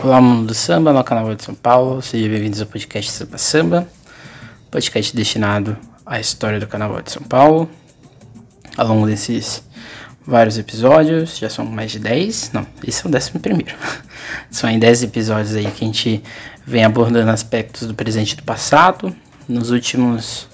Olá, mundo do samba, no canal de São Paulo. Sejam bem-vindos ao podcast Samba Samba, podcast destinado à história do Carnaval de São Paulo. Ao longo desses vários episódios, já são mais de 10, não, esse é o décimo primeiro. São em 10 episódios aí que a gente vem abordando aspectos do presente e do passado. Nos últimos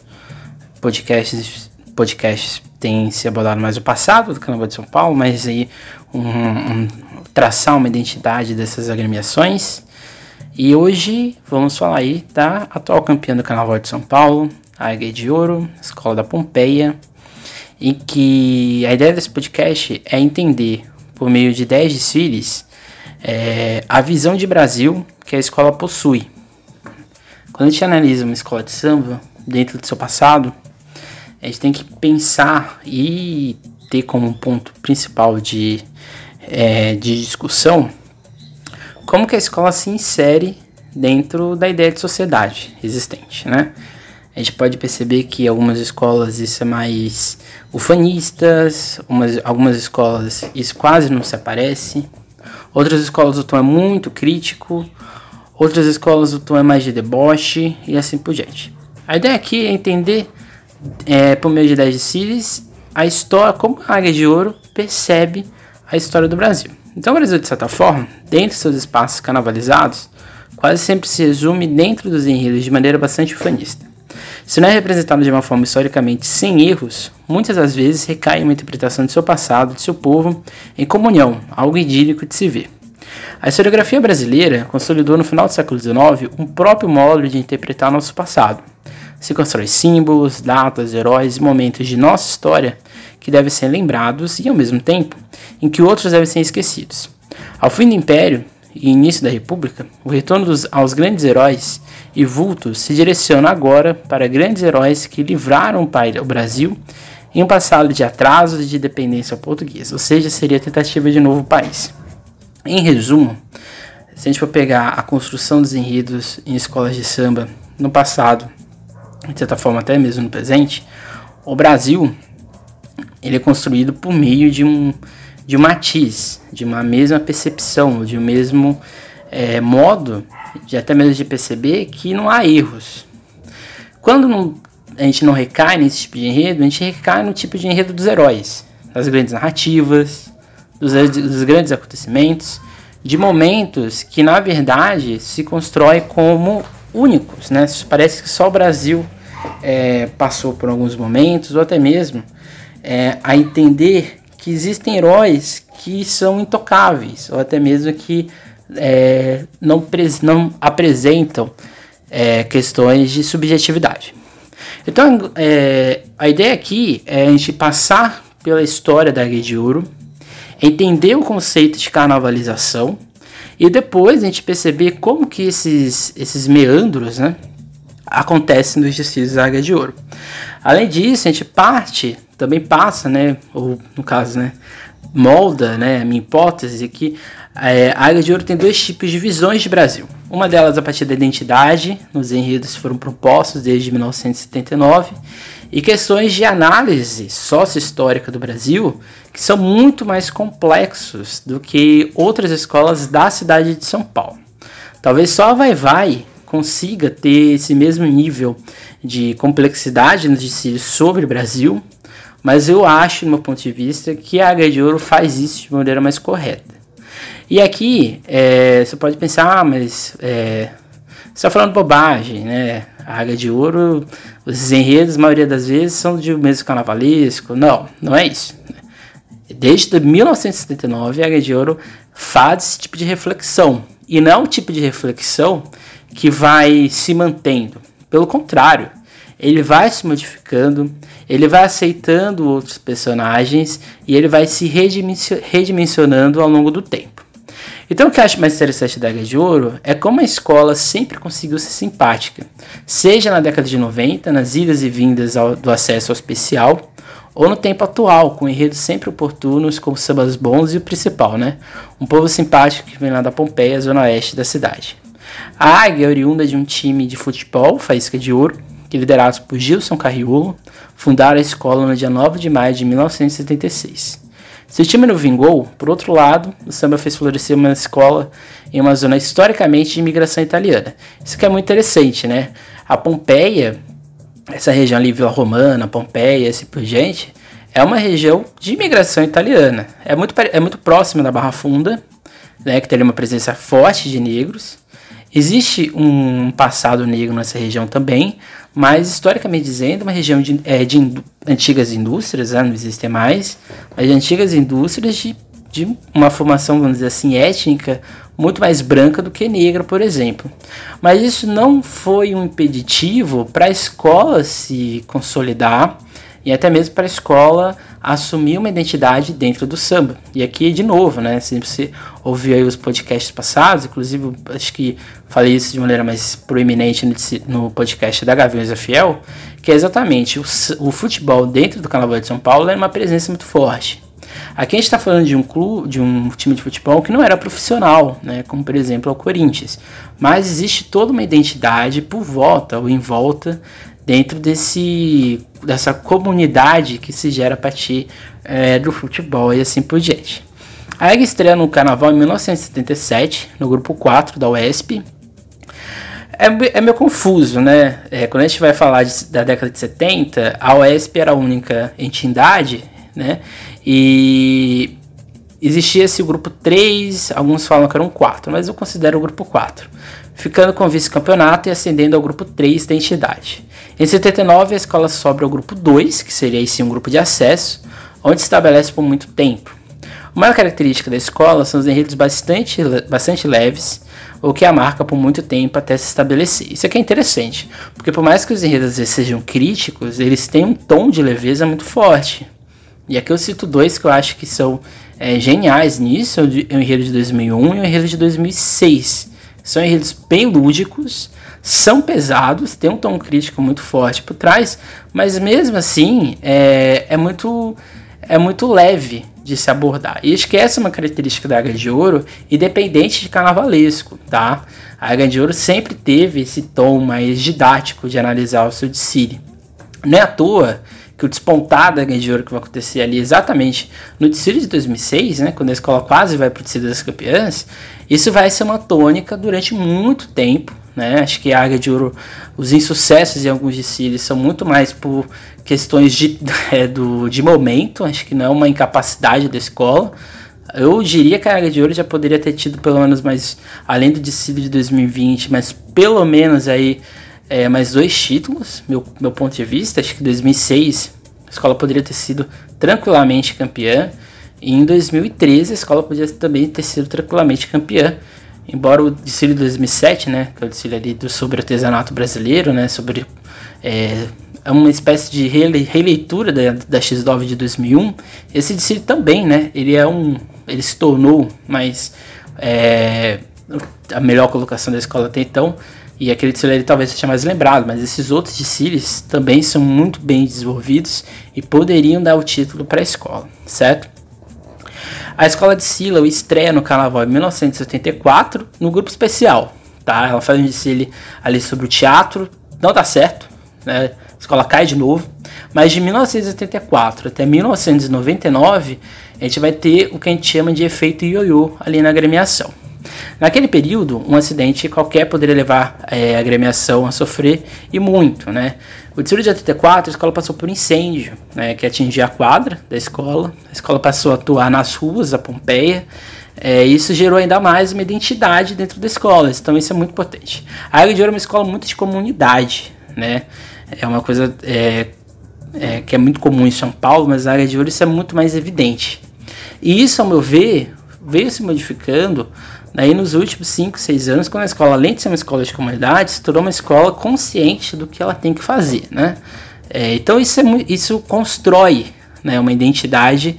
podcasts, podcasts tem se abordado mais o passado do Carnaval de São Paulo, mas aí um, um traçar uma identidade dessas agremiações. E hoje vamos falar aí da atual campeã do Carnaval de São Paulo, a Águia de Ouro, Escola da Pompeia, em que a ideia desse podcast é entender, por meio de 10 desfiles, é, a visão de Brasil que a escola possui. Quando a gente analisa uma escola de samba dentro do seu passado, a gente tem que pensar e ter como ponto principal de é, de discussão como que a escola se insere dentro da ideia de sociedade existente, né? A gente pode perceber que algumas escolas isso é mais ufanistas, umas, algumas escolas isso quase não se aparece, outras escolas o tom é muito crítico, outras escolas o tom é mais de deboche e assim por diante. A ideia aqui é entender, é, por meio de 10 de a história, como a Águia de Ouro percebe a história do Brasil. Então, o Brasil, de certa forma, dentro de seus espaços canavalizados, quase sempre se resume dentro dos enredos de maneira bastante ufanista. Se não é representado de uma forma historicamente sem erros, muitas das vezes recai em uma interpretação de seu passado, de seu povo, em comunhão, algo idílico de se ver. A historiografia brasileira consolidou no final do século XIX um próprio modo de interpretar nosso passado. Se constrói símbolos, datas, heróis e momentos de nossa história que devem ser lembrados e, ao mesmo tempo, em que outros devem ser esquecidos. Ao fim do Império e início da República, o retorno dos, aos grandes heróis e vultos se direciona agora para grandes heróis que livraram o Brasil em um passado de atrasos e de dependência portuguesa, ou seja, seria a tentativa de novo país. Em resumo, se a gente for pegar a construção dos enredos em escolas de samba no passado, de certa forma até mesmo no presente, o Brasil ele é construído por meio de um, de um matiz, de uma mesma percepção, de um mesmo é, modo, de até mesmo de perceber que não há erros. Quando não, a gente não recai nesse tipo de enredo, a gente recai no tipo de enredo dos heróis, das grandes narrativas, dos, dos grandes acontecimentos, de momentos que na verdade se constrói como únicos, né? Parece que só o Brasil é, passou por alguns momentos, ou até mesmo é, a entender que existem heróis que são intocáveis, ou até mesmo que é, não, não, apresentam é, questões de subjetividade. Então, é, a ideia aqui é a gente passar pela história da Águia de Ouro, entender o conceito de carnavalização e depois a gente perceber como que esses, esses meandros né, acontecem nos desfiles da Águia de Ouro. Além disso, a gente parte também passa, né, ou no caso, né, molda, né, a minha hipótese que é, a Águia de Ouro tem dois tipos de visões de Brasil. Uma delas a partir da identidade, nos enredos foram propostos desde 1979, e questões de análise sócio-histórica do Brasil, que são muito mais complexos do que outras escolas da cidade de São Paulo. Talvez só a Vai Vai consiga ter esse mesmo nível de complexidade nos desfiles sobre o Brasil, mas eu acho, do meu ponto de vista, que a Águia de Ouro faz isso de maneira mais correta. E aqui, é, você pode pensar, ah, mas é, você está falando bobagem, né? A Águia de Ouro, os enredos, a maioria das vezes, são de mesmo carnavalesco. Não, não é isso. Desde 1979, a Águia de Ouro faz esse tipo de reflexão. E não é um tipo de reflexão que vai se mantendo. Pelo contrário, ele vai se modificando, ele vai aceitando outros personagens e ele vai se redimensionando ao longo do tempo. Então o que eu acho mais interessante da Águia de Ouro é como a escola sempre conseguiu ser simpática, seja na década de 90, nas idas e vindas ao, do acesso ao especial, ou no tempo atual, com enredos sempre oportunos, com sambas bons e o principal, né? Um povo simpático que vem lá da Pompeia, zona oeste da cidade. A Águia é oriunda de um time de futebol, Faísca de Ouro, que liderados por Gilson Carriolo, fundaram a escola no dia 9 de maio de 1976. Se o time não vingou, por outro lado, o samba fez florescer uma escola em uma zona historicamente de imigração italiana. Isso que é muito interessante, né? A Pompeia, essa região ali, Vila Romana, Pompeia, assim por diante, é uma região de imigração italiana. É muito, é muito próxima da Barra Funda, né, que tem uma presença forte de negros. Existe um passado negro nessa região também, mas historicamente dizendo, uma região de, é, de antigas indústrias, né, não existem mais, mas de antigas indústrias de, de uma formação, vamos dizer assim, étnica muito mais branca do que negra, por exemplo. Mas isso não foi um impeditivo para a escola se consolidar e até mesmo para a escola assumir uma identidade dentro do samba. E aqui, de novo, né, se você ouviu os podcasts passados, inclusive acho que falei isso de maneira mais proeminente no, podcast da Gaviões Fiel, que é exatamente o, o futebol dentro do Carnaval de São Paulo é uma presença muito forte. Aqui a gente está falando de um clube, de um time de futebol que não era profissional, né, como por exemplo o Corinthians, mas existe toda uma identidade por volta ou em volta dentro desse dessa comunidade que se gera a partir é, do futebol e assim por diante. A EG estreia no Carnaval em 1977, no grupo 4 da UESP. É, é meio confuso, né? É, quando a gente vai falar de, da década de 70, a UESP era a única entidade, né? E existia esse grupo 3, alguns falam que eram 4, mas eu considero o grupo 4, ficando com vice-campeonato e ascendendo ao grupo 3 da entidade. Em 79, a escola sobe ao grupo 2, que seria sim um grupo de acesso, onde se estabelece por muito tempo. Uma característica da escola são os enredos bastante, bastante leves, o que a marca por muito tempo até se estabelecer. Isso aqui é interessante, porque por mais que os enredos sejam críticos, eles têm um tom de leveza muito forte. E aqui eu cito dois que eu acho que são é, geniais nisso, o enredo de 2001 e o enredo de 2006. São enredos bem lúdicos, são pesados, tem um tom crítico muito forte por trás, mas mesmo assim é, é muito é muito leve de se abordar. E é uma característica da Águia de Ouro, independente de carnavalesco, tá? A Águia de Ouro sempre teve esse tom mais didático de analisar o seu desfile. Não é à toa que o despontar da Águia de Ouro que vai acontecer ali exatamente no desfile de 2006, né, quando a escola quase vai para o desfile das campeãs, isso vai ser uma tônica durante muito tempo, né? Acho que a Águia de Ouro, os insucessos em alguns desfiles são muito mais por questões de, é, do, de momento, acho que não é uma incapacidade da escola. Eu diria que a Águia de Ouro já poderia ter tido pelo menos mais, além do desfile de 2020, mas pelo menos aí é, mais dois títulos, meu, meu ponto de vista. Acho que 2006 a escola poderia ter sido tranquilamente campeã. E em 2013 a escola poderia também ter sido tranquilamente campeã. Embora o desfile de 2007, né, que é o desfile ali do, sobre artesanato brasileiro, né, sobre é, é uma espécie de releitura da, da X9 de 2001. Esse desfile também, né, ele é um, ele se tornou mais é, a melhor colocação da escola até então. E aquele desfile ele talvez seja mais lembrado, mas esses outros desfiles também são muito bem desenvolvidos e poderiam dar o título para a escola, certo? A escola de Sila estreia no carnaval em 1974 no grupo especial. Tá? Ela faz um desfile ali sobre o teatro, não dá certo, né? a escola cai de novo. Mas de 1984 até 1999, a gente vai ter o que a gente chama de efeito ioiô ali na agremiação. Naquele período, um acidente qualquer poderia levar é, a agremiação a sofrer e muito, né? O de 84, a escola passou por incêndio, né, que atingia a quadra da escola. A escola passou a atuar nas ruas da Pompeia. É, isso gerou ainda mais uma identidade dentro da escola, então isso é muito importante. A Águia de Ouro é uma escola muito de comunidade, né? É uma coisa é, é, que é muito comum em São Paulo, mas a Águia de Ouro isso é muito mais evidente. E isso, ao meu ver, veio se modificando Daí nos últimos 5, 6 anos, quando a escola, além de ser uma escola de comunidade, se tornou uma escola consciente do que ela tem que fazer, né? É, então isso, é, isso constrói né, uma identidade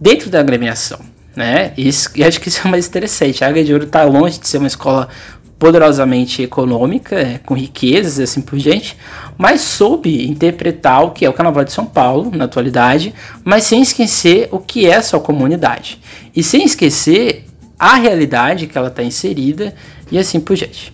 dentro da agremiação, né? Isso, e acho que isso é mais interessante. A Águia de Ouro está longe de ser uma escola poderosamente econômica, é, com riquezas e assim por diante, mas soube interpretar o que é o Carnaval de São Paulo na atualidade, mas sem esquecer o que é sua comunidade. E sem esquecer a realidade que ela está inserida e assim por diante.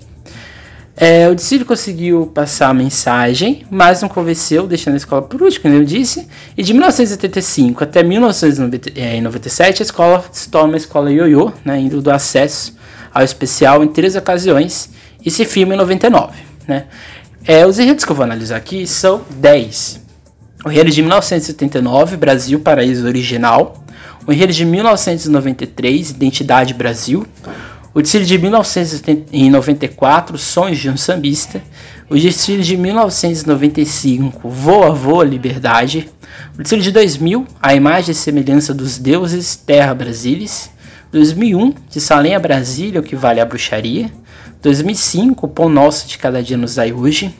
É, o Dicílio conseguiu passar a mensagem, mas não convenceu, deixando a escola por último, como eu disse. E de 1985 até 1997, a escola se torna uma escola ioiô, né, indo do acesso ao especial em três ocasiões e se firma em 99. Né. É, os enredos que eu vou analisar aqui são 10. O enredo de 1979, Brasil, Paraíso Original. O enredo de 1993, Identidade Brasil. O desfile de 1994, Sonhos de um Sambista. O desfile de 1995, Voa Voa Liberdade. O desfile de 2000, A Imagem e Semelhança dos Deuses, Terra Brasilis. 2001, De Salem a Brasília, O que Vale a Bruxaria. 2005, Pão Nosso de Cada Dia nos Dai Hoje.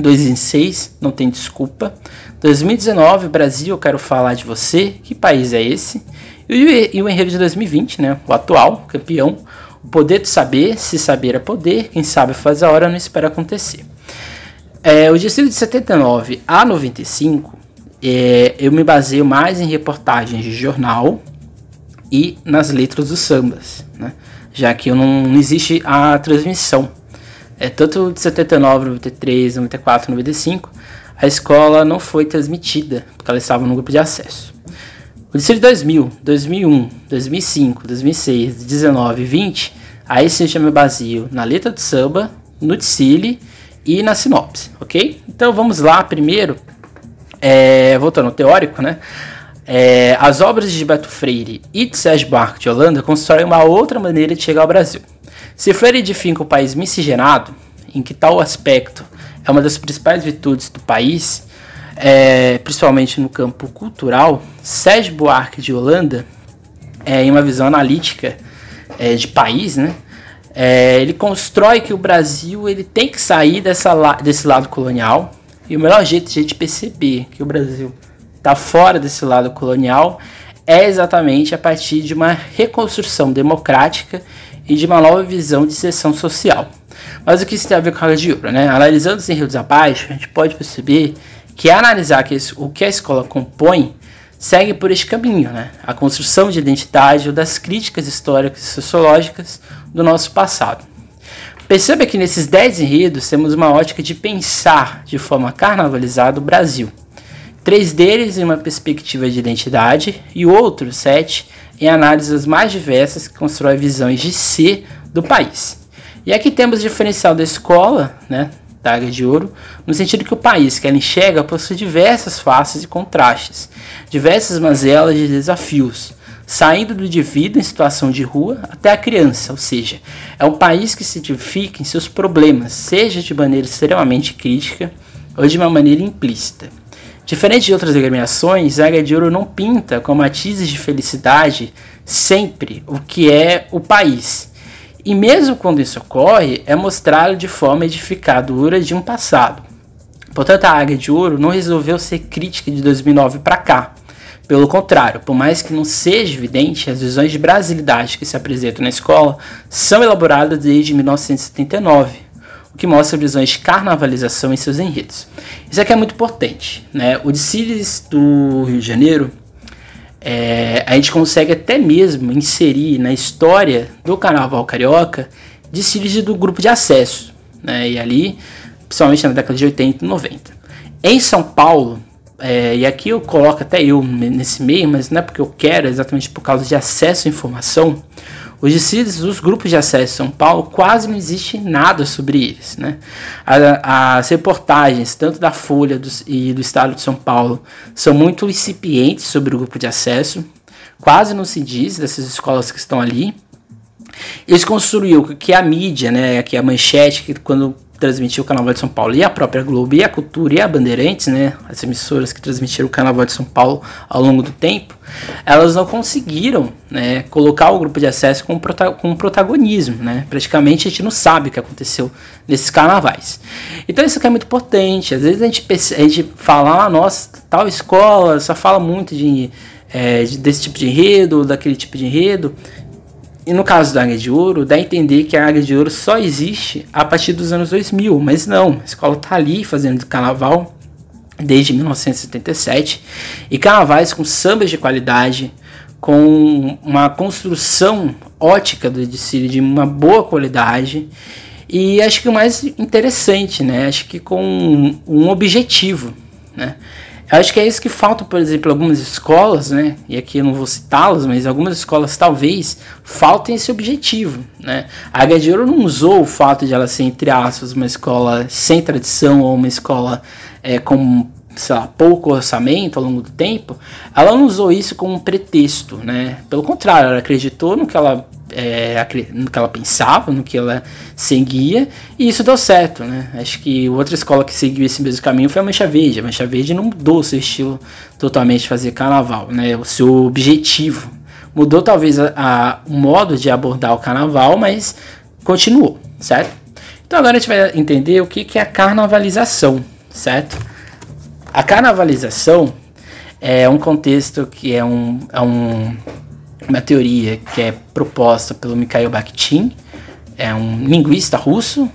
2006, Não Tem Desculpa. 2019, Brasil, Eu Quero Falar de Você. Que país é esse? E, o enredo de 2020, né? O atual campeão, o poder de saber, se saber é poder, quem sabe faz a hora, não espera acontecer. É, o distrito de 79 a 95, é, eu me baseio mais em reportagens de jornal e nas letras dos sambas, né? já que não, não existe a transmissão. É, tanto de 79, 93, 94, 95, a escola não foi transmitida, porque ela estava no grupo de acesso. O distrito de 2000, 2001, 2005, 2006, 19 e 20, aí sim eu me na letra do samba, no Tsili e na sinopse, ok? Então vamos lá, primeiro, é, voltando ao teórico, né? É, as obras de Gilberto Freire e de Sérgio Buarque de Holanda constroem uma outra maneira de chegar ao Brasil. Se Freire edifica o país miscigenado, em que tal aspecto é uma das principais virtudes do país, é, principalmente no campo cultural, Sérgio Buarque de Holanda, é, em uma visão analítica é, de país, né, é, ele constrói que o Brasil ele tem que sair dessa, desse lado colonial, e o melhor jeito de a gente perceber que o Brasil está fora desse lado colonial é exatamente a partir de uma reconstrução democrática e de uma nova visão de seção social. Mas o que isso tem a ver com a de ouro? Né? Analisando os enredos abaixo, a gente pode perceber que analisar que o que a escola compõe segue por este caminho, né? a construção de identidade ou das críticas históricas e sociológicas do nosso passado. Perceba que nesses 10 enredos temos uma ótica de pensar de forma carnavalizada o Brasil. Três deles em uma perspectiva de identidade e outros sete em análises mais diversas que constroem visões de ser do país. E aqui temos o diferencial da escola, né, Águia de Ouro, no sentido que o país que ela enxerga possui diversas faces e contrastes, diversas mazelas de desafios, saindo do indivíduo em situação de rua até a criança, ou seja, é um país que se identifica em seus problemas, seja de maneira extremamente crítica ou de uma maneira implícita. Diferente de outras agremiações, a Águia de Ouro não pinta com matizes de felicidade sempre o que é o país, e mesmo quando isso ocorre, é mostrá-lo de forma edificadora de um passado. Portanto, a Águia de Ouro não resolveu ser crítica de 2009 para cá. Pelo contrário, por mais que não seja evidente, as visões de brasilidade que se apresentam na escola são elaboradas desde 1979, o que mostra visões de carnavalização em seus enredos. Isso aqui é muito importante. Né? O Desfiles do Rio de Janeiro é, a gente consegue até mesmo inserir na história do Carnaval Carioca desfiles do grupo de acesso, né? E ali, principalmente na década de 80 e 90. Em São Paulo, é, e aqui eu coloco até eu nesse meio, mas não é porque eu quero, é exatamente por causa de acesso à informação. Os dos grupos de acesso em São Paulo quase não existe nada sobre eles. Né? As reportagens, tanto da Folha e do Estado de São Paulo, são muito incipientes sobre o grupo de acesso. Quase não se diz dessas escolas que estão ali. Eles construíram que a mídia, né, que a manchete, que quando transmitiu o Carnaval de São Paulo, e a própria Globo, e a Cultura, e a Bandeirantes, né, as emissoras que transmitiram o Carnaval de São Paulo ao longo do tempo, elas não conseguiram né, colocar o grupo de acesso com, prota com protagonismo. Né? Praticamente a gente não sabe o que aconteceu nesses carnavais. Então isso aqui é muito importante. Às vezes a gente, a gente fala, ah, nossa, tal escola só fala muito de, é, de, desse tipo de enredo, daquele tipo de enredo. E no caso da Águia de Ouro, dá a entender que a Águia de Ouro só existe a partir dos anos 2000, mas não, a escola está ali fazendo carnaval desde 1977 e carnavais com sambas de qualidade, com uma construção ótica do desfile de uma boa qualidade E acho que o mais interessante, né? Acho que com um, um objetivo, né? Eu acho que é isso que falta, por exemplo, algumas escolas, né? E aqui eu não vou citá-las, mas algumas escolas talvez faltem esse objetivo, né? A Águia de Ouro não usou o fato de ela ser, entre aspas, uma escola sem tradição ou uma escola é, com sei lá, pouco orçamento ao longo do tempo, ela não usou isso como um pretexto, né? Pelo contrário, ela acreditou no que ela, é, no que ela pensava, no que ela seguia, e isso deu certo, né? Acho que outra escola que seguiu esse mesmo caminho foi a Mancha Verde. A Mancha Verde não mudou seu estilo totalmente de fazer carnaval, né? O seu objetivo. Mudou talvez a, a, o modo de abordar o carnaval, mas continuou, certo? Então agora a gente vai entender o que, que é a carnavalização, certo? A carnavalização é um contexto que é, um, é um, uma teoria que é proposta pelo Mikhail Bakhtin, é um linguista russo,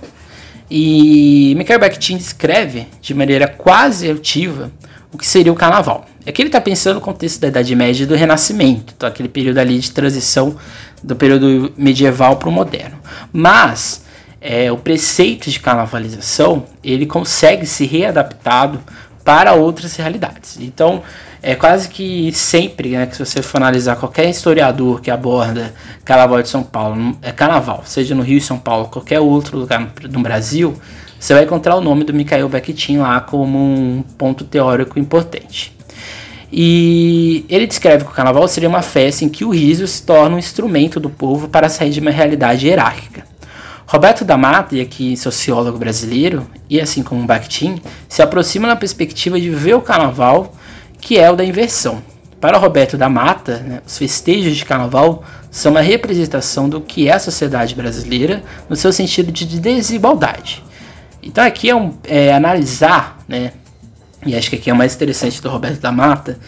e Mikhail Bakhtin descreve de maneira quase altiva o que seria o carnaval. Aqui ele está pensando no contexto da Idade Média e do Renascimento, então aquele período ali de transição do período medieval para o moderno. Mas é, o preceito de carnavalização ele consegue ser readaptado para outras realidades. Então, é quase que sempre né, que se você for analisar qualquer historiador que aborda Carnaval de São Paulo, é Carnaval, seja no Rio e São Paulo, qualquer outro lugar no Brasil, você vai encontrar o nome do Mikhail Bakhtin lá como um ponto teórico importante. E ele descreve que o carnaval seria uma festa em que o riso se torna um instrumento do povo para sair de uma realidade hierárquica. Roberto da Mata, aqui sociólogo brasileiro, e assim como Bakhtin, se aproxima na perspectiva de ver o carnaval, que é o da inversão. Para Roberto da Mata, né, os festejos de carnaval são uma representação do que é a sociedade brasileira no seu sentido de desigualdade. Então aqui é, um, é analisar, né, e acho que aqui é o mais interessante do Roberto da Mata,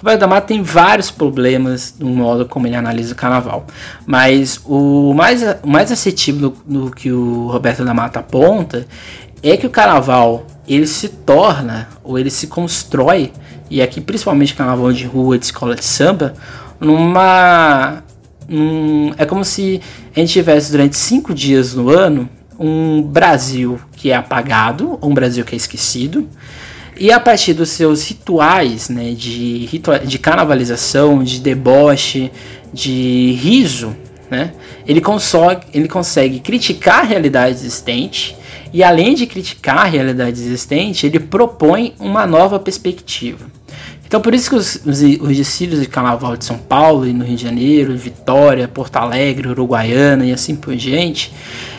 Roberto da Mata tem vários problemas no modo como ele analisa o carnaval. Mas o mais, o mais assertivo no, que o Roberto da Mata aponta é que o carnaval ele se torna ou ele se constrói, e aqui principalmente carnaval de rua, de escola de samba, numa. Um, é como se a gente tivesse durante cinco dias no ano um Brasil que é apagado, um Brasil que é esquecido, e a partir dos seus rituais, né, de, ritual, de carnavalização, de deboche, de riso, né, ele, ele consegue criticar a realidade existente e, além de criticar a realidade existente, ele propõe uma nova perspectiva. Então, por isso que os, os, desfiles de carnaval de São Paulo e no Rio de Janeiro, Vitória, Porto Alegre, Uruguaiana e assim por diante,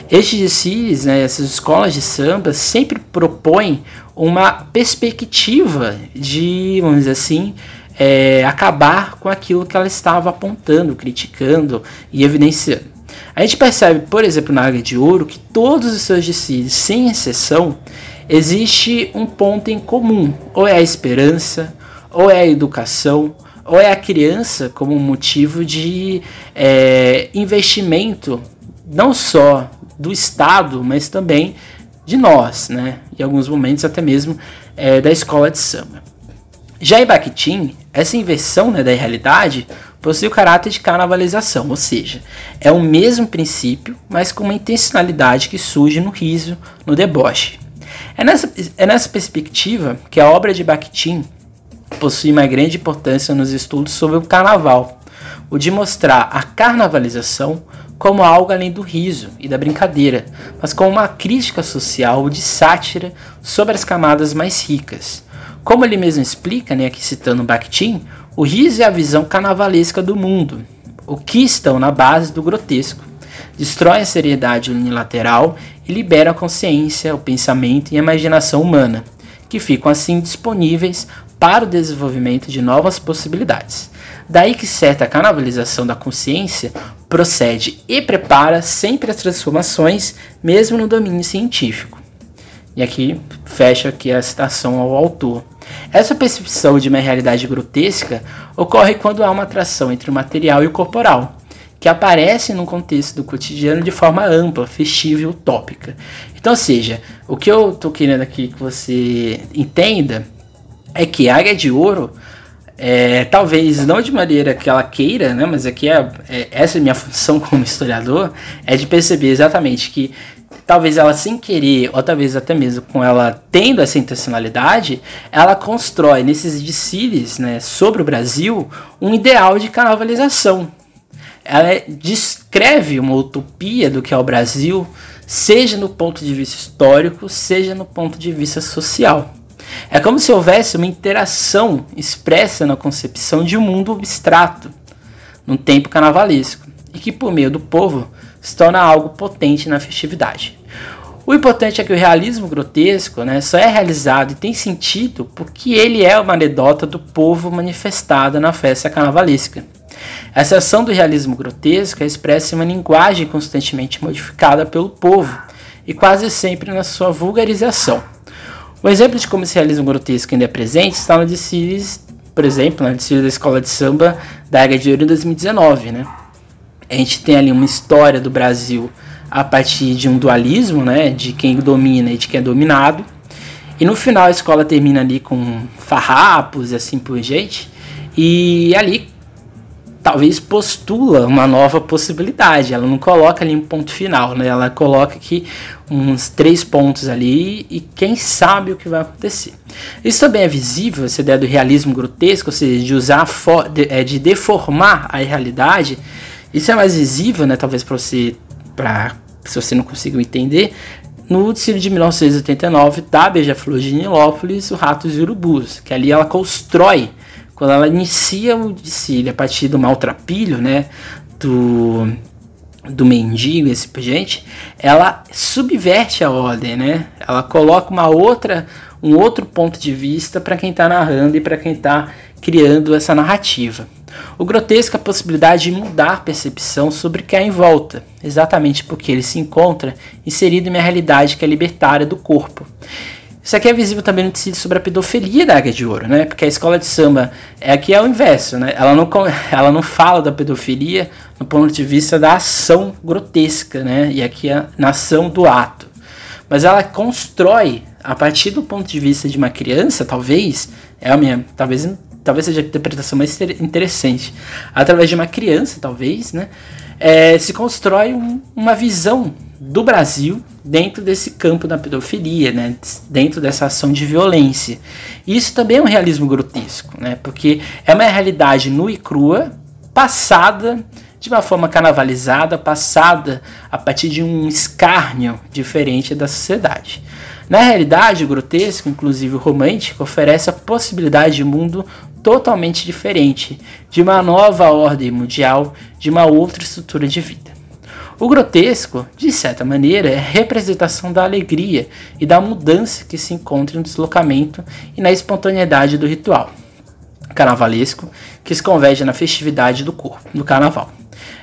estes desfiles, né, essas escolas de samba sempre propõem uma perspectiva de, vamos dizer assim, é, acabar com aquilo que ela estava apontando, criticando e evidenciando. A gente percebe, por exemplo, na Águia de Ouro, que todos os seus desfiles, sem exceção, existe um ponto em comum: ou é a esperança, ou é a educação, ou é a criança como motivo de é, investimento, não só do Estado, mas também de nós, né? Em alguns momentos até mesmo é, da escola de samba. Já em Bakhtin, essa inversão né, da realidade possui o caráter de carnavalização, ou seja, é o mesmo princípio, mas com uma intencionalidade que surge no riso, no deboche. É nessa, é nessa perspectiva que a obra de Bakhtin possui uma grande importância nos estudos sobre o carnaval, o de mostrar a carnavalização como algo além do riso e da brincadeira, mas como uma crítica social de sátira sobre as camadas mais ricas. Como ele mesmo explica, né, aqui citando Bakhtin, o riso é a visão carnavalesca do mundo, o que estão na base do grotesco. Destrói a seriedade unilateral e libera a consciência, o pensamento e a imaginação humana, que ficam assim disponíveis para o desenvolvimento de novas possibilidades. Daí que certa canalização da consciência procede e prepara sempre as transformações, mesmo no domínio científico. E aqui fecha aqui a citação ao autor. Essa percepção de uma realidade grotesca ocorre quando há uma atração entre o material e o corporal, que aparece no contexto do cotidiano de forma ampla, festiva e utópica. Então, seja, o que eu estou querendo aqui que você entenda é que a Águia de Ouro é, talvez não de maneira que ela queira, né, mas aqui é, é, essa é minha função como historiador, é de perceber exatamente que talvez ela sem querer, ou talvez até mesmo com ela tendo essa intencionalidade, ela constrói nesses desfiles né, sobre o Brasil um ideal de carnavalização. Ela descreve uma utopia do que é o Brasil, seja no ponto de vista histórico, seja no ponto de vista social. É como se houvesse uma interação expressa na concepção de um mundo abstrato, num tempo carnavalesco, e que por meio do povo se torna algo potente na festividade. O importante é que o realismo grotesco né, só é realizado e tem sentido porque ele é uma anedota do povo manifestada na festa carnavalesca. Essa ação do realismo grotesco é expressa em uma linguagem constantemente modificada pelo povo e quase sempre na sua vulgarização. Um exemplo de como esse realismo grotesco ainda é presente está no desfile, por exemplo, no desfile da Escola de Samba da Águia de Ouro em 2019. Né? A gente tem ali uma história do Brasil a partir de um dualismo, né, de quem domina e de quem é dominado. E no final a escola termina ali com farrapos e assim por diante. E ali talvez postula uma nova possibilidade. Ela não coloca ali um ponto final, né? Ela coloca aqui uns três pontos ali e quem sabe o que vai acontecer. Isso também é visível, essa ideia do realismo grotesco, ou seja, de usar de, é, de deformar a realidade. Isso é mais visível, né? Talvez para você, para se você não conseguiu entender, no desfile de 1989 da Beija-Flor de Nilópolis, o Ratos e Urubus, que ali ela constrói quando ela inicia o desfile a partir do maltrapilho, né, do, do mendigo e assim por gente, ela subverte a ordem, né? Ela coloca uma outra, um outro ponto de vista para quem está narrando e para quem está criando essa narrativa. O grotesco é a possibilidade de mudar a percepção sobre o que há em volta, exatamente porque ele se encontra inserido em uma realidade que é libertária do corpo. Isso aqui é visível também no tecido sobre a pedofilia da Águia de Ouro, né? Porque a escola de samba é aqui é o inverso, né? Ela não, ela não fala da pedofilia no ponto de vista da ação grotesca, né? E aqui é na ação do ato. Mas ela constrói a partir do ponto de vista de uma criança, talvez, é a minha, talvez, talvez seja a interpretação mais interessante. Através de uma criança, talvez, né? É, se constrói um, uma visão do Brasil dentro desse campo da pedofilia, né? dentro dessa ação de violência. Isso também é um realismo grotesco, né? porque é uma realidade nua e crua, passada de uma forma carnavalizada, passada a partir de um escárnio diferente da sociedade. Na realidade, o grotesco, inclusive o romântico, oferece a possibilidade de um mundo totalmente diferente, de uma nova ordem mundial, de uma outra estrutura de vida. O grotesco, de certa maneira, é a representação da alegria e da mudança que se encontra no deslocamento e na espontaneidade do ritual carnavalesco que se converge na festividade do corpo, no carnaval.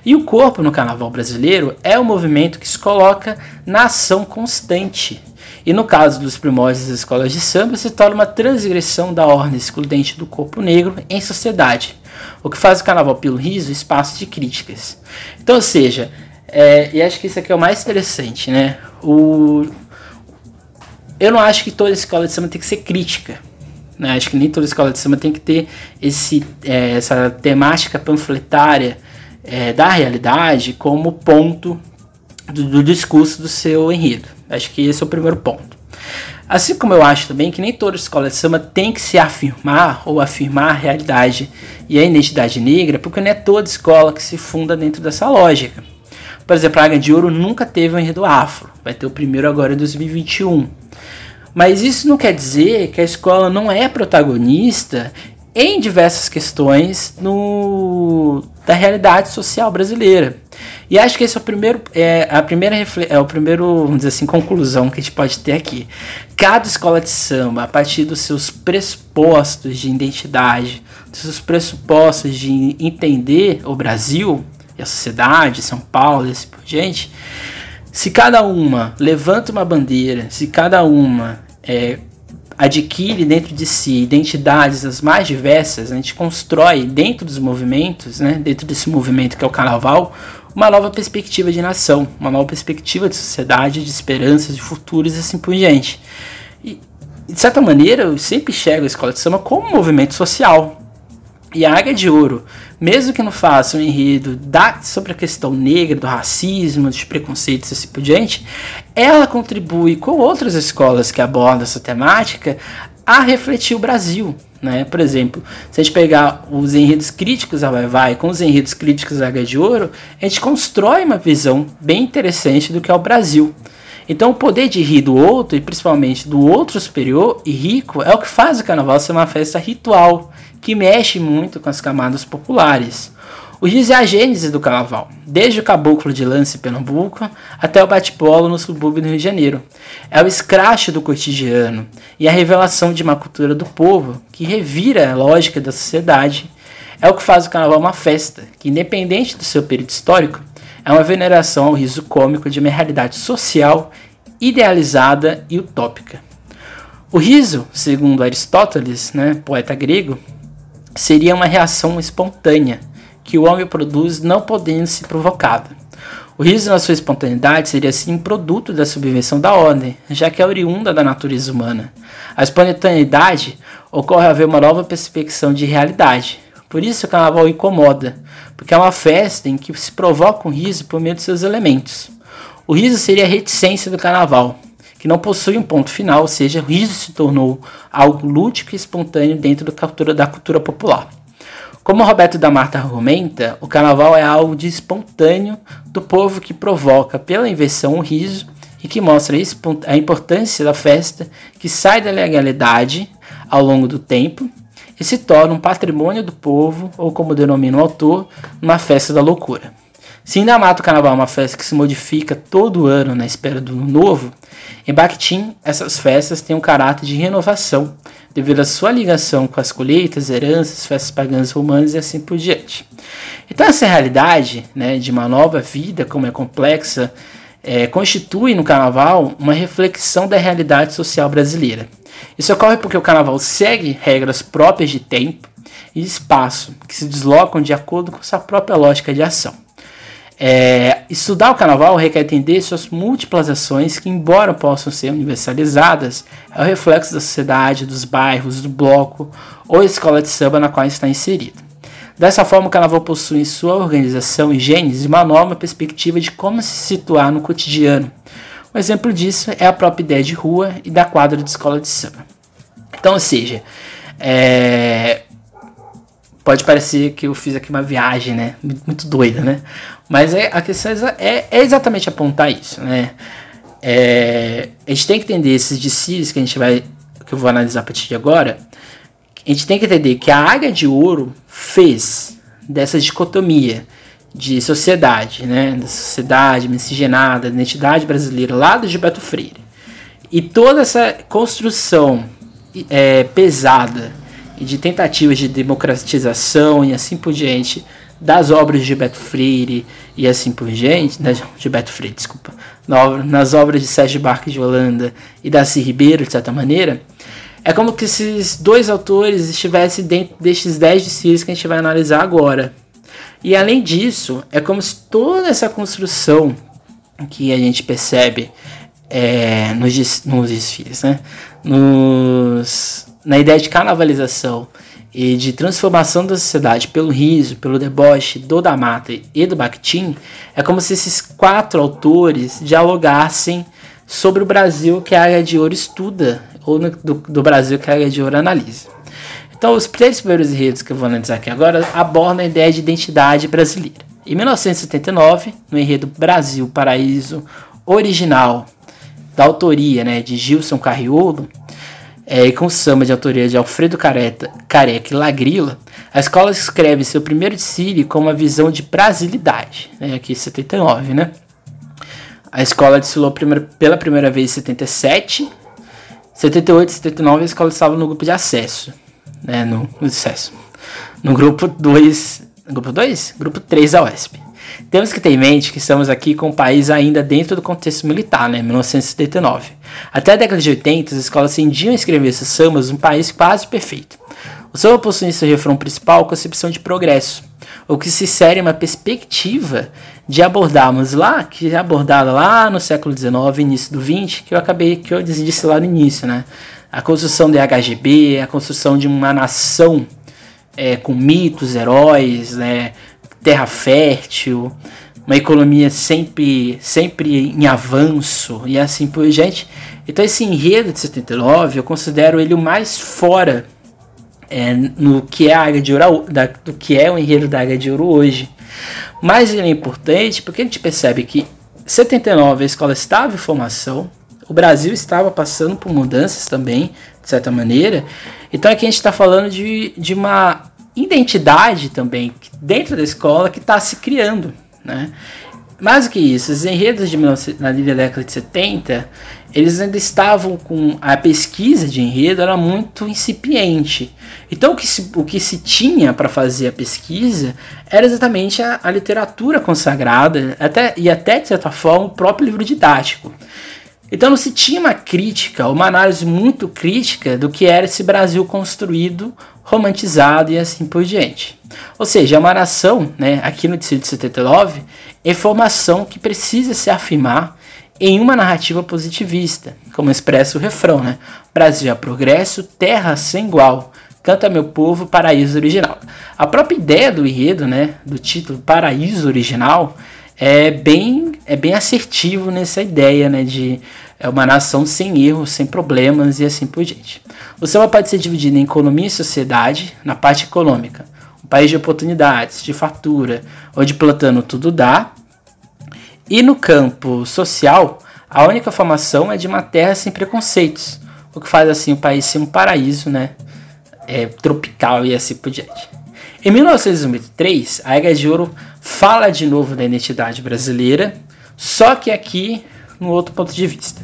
E o corpo no carnaval brasileiro é o movimento que se coloca na ação constante. E no caso dos primórdios das escolas de samba, se torna uma transgressão da ordem excludente do corpo negro em sociedade, o que faz o carnaval pelo riso espaço de críticas. Então, ou seja, é, e acho que isso aqui é o mais interessante, né? O, eu não acho que toda escola de samba tem que ser crítica. Né? Acho que nem toda escola de samba tem que ter esse, é, essa temática panfletária é, da realidade como ponto do, do, discurso do seu enredo. Acho que esse é o primeiro ponto. Assim como eu acho também que nem toda escola de samba tem que se afirmar ou afirmar a realidade e a identidade negra, porque não é toda escola que se funda dentro dessa lógica. Por exemplo, a Águia de Ouro nunca teve um enredo afro. Vai ter o primeiro agora em 2021. Mas isso não quer dizer que a escola não é protagonista em diversas questões no, da realidade social brasileira. E acho que esse é o primeiro, é, a primeira, é o primeiro, vamos dizer assim, conclusão que a gente pode ter aqui. Cada escola de samba, a partir dos seus pressupostos de identidade, dos seus pressupostos de entender o Brasil, e a sociedade, São Paulo e assim por diante, se cada uma levanta uma bandeira, se cada uma é, adquire dentro de si identidades as mais diversas, a gente constrói dentro dos movimentos, né, dentro desse movimento que é o carnaval, uma nova perspectiva de nação, uma nova perspectiva de sociedade, de esperanças, de futuros e assim por diante. E, de certa maneira, eu sempre enxergo a escola de samba como um movimento social. E a Águia de Ouro, mesmo que não faça um enredo da, sobre a questão negra, do racismo, dos preconceitos e assim por diante, ela contribui com outras escolas que abordam essa temática a refletir o Brasil. Né? Por exemplo, se a gente pegar os enredos críticos a Vai Vai com os enredos críticos a H de Ouro, a gente constrói uma visão bem interessante do que é o Brasil. Então, o poder de rir do outro, e principalmente do outro superior e rico, é o que faz o carnaval ser uma festa ritual, que mexe muito com as camadas populares. O riso é a gênese do carnaval, desde o caboclo de lance em Pernambuco até o bate-polo no subúrbio do Rio de Janeiro. É o escracho do cotidiano e a revelação de uma cultura do povo que revira a lógica da sociedade. É o que faz o carnaval uma festa, que independente do seu período histórico, é uma veneração ao riso cômico de uma realidade social idealizada e utópica. O riso, segundo Aristóteles, né, poeta grego, seria uma reação espontânea que o homem produz não podendo ser provocada. O riso, na sua espontaneidade, seria um produto da subvenção da ordem, já que é oriunda da natureza humana. A espontaneidade ocorre a ver uma nova perspectiva de realidade. Por isso o carnaval incomoda, porque é uma festa em que se provoca um riso por meio de seus elementos. O riso seria a reticência do carnaval, que não possui um ponto final, ou seja, o riso se tornou algo lúdico e espontâneo dentro da cultura, da cultura popular. Como Roberto da Marta argumenta, o carnaval é algo de espontâneo do povo que provoca pela inversão o riso e que mostra a importância da festa que sai da legalidade ao longo do tempo e se torna um patrimônio do povo, ou como denomina o autor, uma festa da loucura. Se ainda mata o carnaval é uma festa que se modifica todo ano na espera do novo, em Bakhtin essas festas têm um caráter de renovação, devido à sua ligação com as colheitas, heranças, festas pagãs romanas e assim por diante. Então essa realidade né, de uma nova vida, como é complexa, é, constitui no carnaval uma reflexão da realidade social brasileira. Isso ocorre porque o carnaval segue regras próprias de tempo e espaço, que se deslocam de acordo com sua própria lógica de ação. É, estudar o carnaval requer entender suas múltiplas ações que, embora possam ser universalizadas, é o reflexo da sociedade, dos bairros, do bloco ou escola de samba na qual está inserido. Dessa forma, o carnaval possui em sua organização e gênese uma nova perspectiva de como se situar no cotidiano, um exemplo disso é a própria ideia de rua e da quadra de escola de samba. Então, ou seja, é... pode parecer que eu fiz aqui uma viagem, né? Muito doida, né? Mas é, a questão é, é exatamente apontar isso, né? É, a gente tem que entender esses DCs que a gente vai, que eu vou analisar a partir de agora. A gente tem que entender que a Águia de Ouro fez dessa dicotomia de sociedade, né, da sociedade miscigenada, da identidade brasileira lá do Gilberto Freire. E toda essa construção é, pesada e de tentativas de democratização e assim por diante das obras de Gilberto Freire e assim por diante, né, Gilberto Freire, desculpa, nas obras de Sérgio Barque de Holanda e Darcy Ribeiro, de certa maneira, é como que esses dois autores estivessem dentro destes dez desfiles que a gente vai analisar agora. E além disso, é como se toda essa construção que a gente percebe é, nos, nos desfiles, né? nos, na ideia de carnavalização e de transformação da sociedade pelo riso, pelo deboche do da Mata e do Bakhtin, é como se esses quatro autores dialogassem sobre o Brasil que a Área de Ouro estuda, ou no, do, do Brasil que a Área de Ouro analisa. Então, os três primeiros enredos que eu vou analisar aqui agora abordam a ideia de identidade brasileira. Em 1979, no enredo Brasil Paraíso original, da autoria né, de Gilson Carriolo, é, e com samba de autoria de Alfredo Careta, Careca e Lagrila, a escola escreve seu primeiro desfile com uma visão de brasilidade, né, aqui em 79, né? A escola desfilou primeiro, pela primeira vez em 77, 78 e 79 a escola estava no grupo de acesso né, no, no sucesso. No grupo 2, grupo 2? Grupo 3 da UESP. Temos que ter em mente que estamos aqui com o país ainda dentro do contexto militar, né, 1979. Até a década de 80, as escolas tendiam a escrever esses sambas um país quase perfeito. O samba possui em seu refrão principal a concepção de progresso, o que se insere uma perspectiva de abordarmos lá, que é abordada lá no século XIX, início do XX, que eu acabei, que eu disse lá no início, né? a construção do IHGB, a construção de uma nação é, com mitos, heróis, né, terra fértil, uma economia sempre, sempre em avanço e assim por diante. Então esse enredo de 79 eu considero ele o mais fora é, no que é a área de ouro, da, do que é o enredo da área de ouro hoje. Mas ele é importante porque a gente percebe que 79 a escola estava em formação, o Brasil estava passando por mudanças também, de certa maneira. Então aqui a gente está falando de, de uma identidade também dentro da escola que está se criando. Né? Mais do que isso, os enredos de 19, na década de 70, eles ainda estavam com a pesquisa de enredo era muito incipiente. Então o que se, o que se tinha para fazer a pesquisa era exatamente a, a, literatura consagrada, até e até de certa forma o próprio livro didático. Então não se tinha uma crítica, uma análise muito crítica do que era esse Brasil construído, romantizado e assim por diante. Ou seja, é uma nação, né, aqui no Distrito de 79, informação que precisa se afirmar em uma narrativa positivista, como expressa o refrão, né? Brasil é progresso, terra sem igual, canta meu povo, paraíso original. A própria ideia do enredo, né, do título Paraíso Original, é bem, é bem assertivo nessa ideia, né, de é uma nação sem erros, sem problemas e assim por diante. O samba pode ser dividido em economia e sociedade, na parte econômica, um país de oportunidades, de fartura, onde plantando tudo dá, e no campo social, a única formação é de uma terra sem preconceitos, o que faz assim o país ser um paraíso, né? É, tropical e assim por diante. Em 1993, a Ega de Ouro fala de novo da identidade brasileira, só que aqui no outro ponto de vista.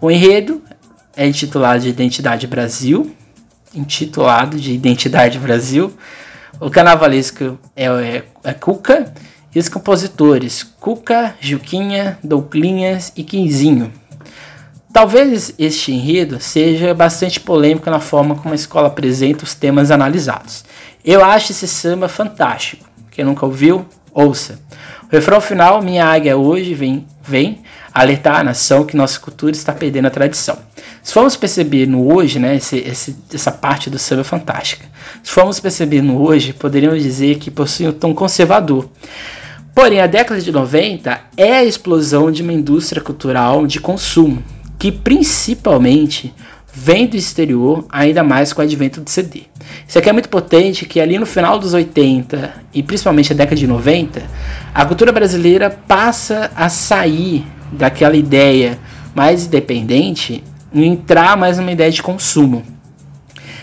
O enredo é intitulado de Identidade Brasil, intitulado de Identidade Brasil. O carnavalesco é, é, é Cuca e os compositores Cuca, Juquinha, Douclinhas e Quinzinho. Talvez este enredo seja bastante polêmico na forma como a escola apresenta os temas analisados. Eu acho esse samba fantástico. Quem nunca ouviu, ouça. O refrão final, Minha Águia hoje vem, vem alertar a nação que nossa cultura está perdendo a tradição. Se formos perceber no hoje, né, esse, esse, essa parte do samba é fantástica. Se formos perceber no hoje, poderíamos dizer que possui um tom conservador. Porém, a década de 90 é a explosão de uma indústria cultural de consumo, que principalmente vem do exterior, ainda mais com o advento do CD. Isso aqui é muito potente que ali no final dos 80 e principalmente a década de 90, a cultura brasileira passa a sair daquela ideia mais independente e entrar mais numa ideia de consumo.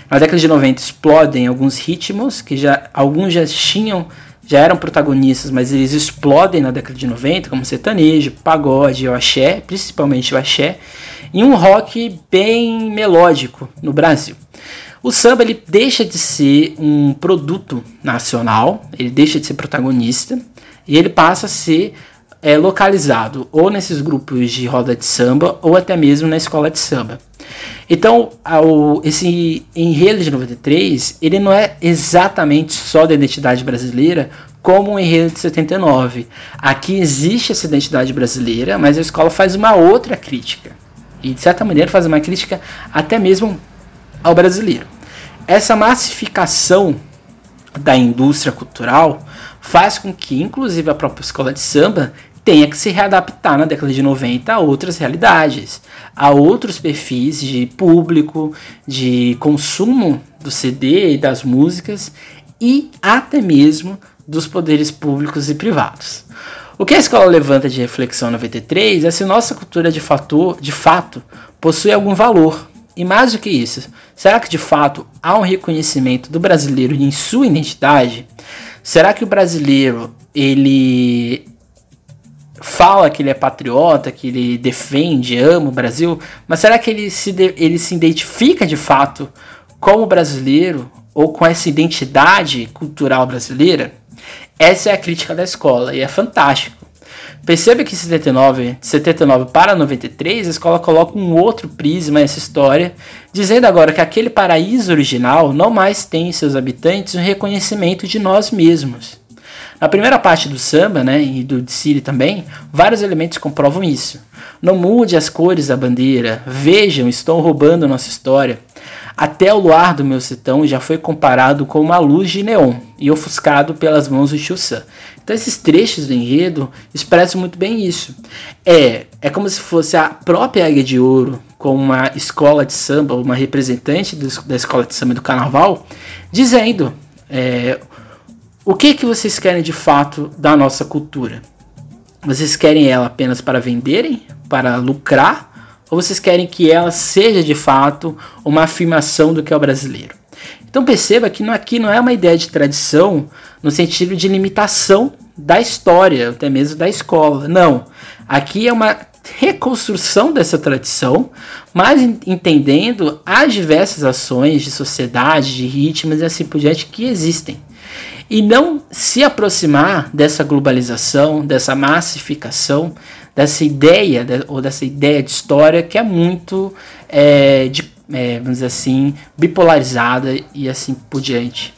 Na década de 90 explodem alguns ritmos que já alguns já tinham já eram protagonistas, mas eles explodem na década de 90, como sertanejo, pagode, o axé, principalmente o axé, e um rock bem melódico no Brasil. O samba ele deixa de ser um produto nacional, ele deixa de ser protagonista e ele passa a ser é, localizado ou nesses grupos de roda de samba ou até mesmo na escola de samba. Então, ao, esse enredo de 93, ele não é exatamente só da identidade brasileira, como o enredo de 79. Aqui existe essa identidade brasileira, mas a escola faz uma outra crítica. E, de certa maneira, faz uma crítica até mesmo ao brasileiro. Essa massificação da indústria cultural faz com que, inclusive, a própria escola de samba tenha que se readaptar na década de 90 a outras realidades, a outros perfis de público, de consumo do CD e das músicas e até mesmo dos poderes públicos e privados. O que a escola levanta de reflexão 93 é se nossa cultura de, fator, de fato possui algum valor. E mais do que isso, será que de fato há um reconhecimento do brasileiro em sua identidade? Será que o brasileiro ele fala que ele é patriota, que ele defende, ama o Brasil, mas será que ele se, ele se identifica de fato como brasileiro ou com essa identidade cultural brasileira? Essa é a crítica da escola e é fantástico. Perceba que em 79, 79 para 93, a escola coloca um outro prisma nessa história, dizendo agora que aquele paraíso original não mais tem em seus habitantes um reconhecimento de nós mesmos. Na primeira parte do samba, né, e do Siri também, vários elementos comprovam isso. Não mude as cores da bandeira, vejam, estão roubando nossa história. Até o luar do meu sertão já foi comparado com uma luz de neon e ofuscado pelas mãos do Chusan. Então esses trechos do enredo expressam muito bem isso. É, é como se fosse a própria Águia de Ouro com uma escola de samba, uma representante do, da escola de samba do carnaval, dizendo é, o que, que vocês querem de fato da nossa cultura. Vocês querem ela apenas para venderem, para lucrar, ou vocês querem que ela seja de fato uma afirmação do que é o brasileiro? Então perceba que aqui não é uma ideia de tradição no sentido de limitação da história, até mesmo da escola. Não. Aqui é uma reconstrução dessa tradição, mas entendendo as diversas ações de sociedade, de ritmos e assim por diante que existem. E não se aproximar dessa globalização, dessa massificação, dessa ideia, ou dessa ideia de história que é muito é, de é, vamos dizer assim, bipolarizada e assim por diante.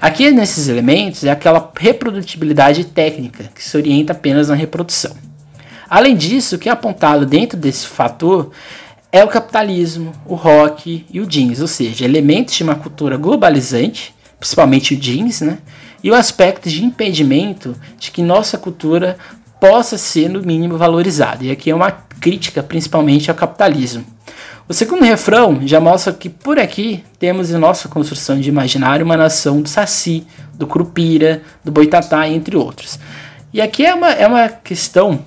Aqui nesses elementos é aquela reprodutibilidade técnica que se orienta apenas na reprodução. Além disso, o que é apontado dentro desse fator é o capitalismo, o rock e o jeans, ou seja, elementos de uma cultura globalizante, principalmente o jeans, né? E o aspecto de impedimento de que nossa cultura possa ser no mínimo valorizada. E aqui é uma crítica principalmente ao capitalismo. O segundo refrão já mostra que por aqui temos em nossa construção de imaginário uma nação do Saci, do Curupira, do Boitatá, entre outros. E aqui é uma, é uma questão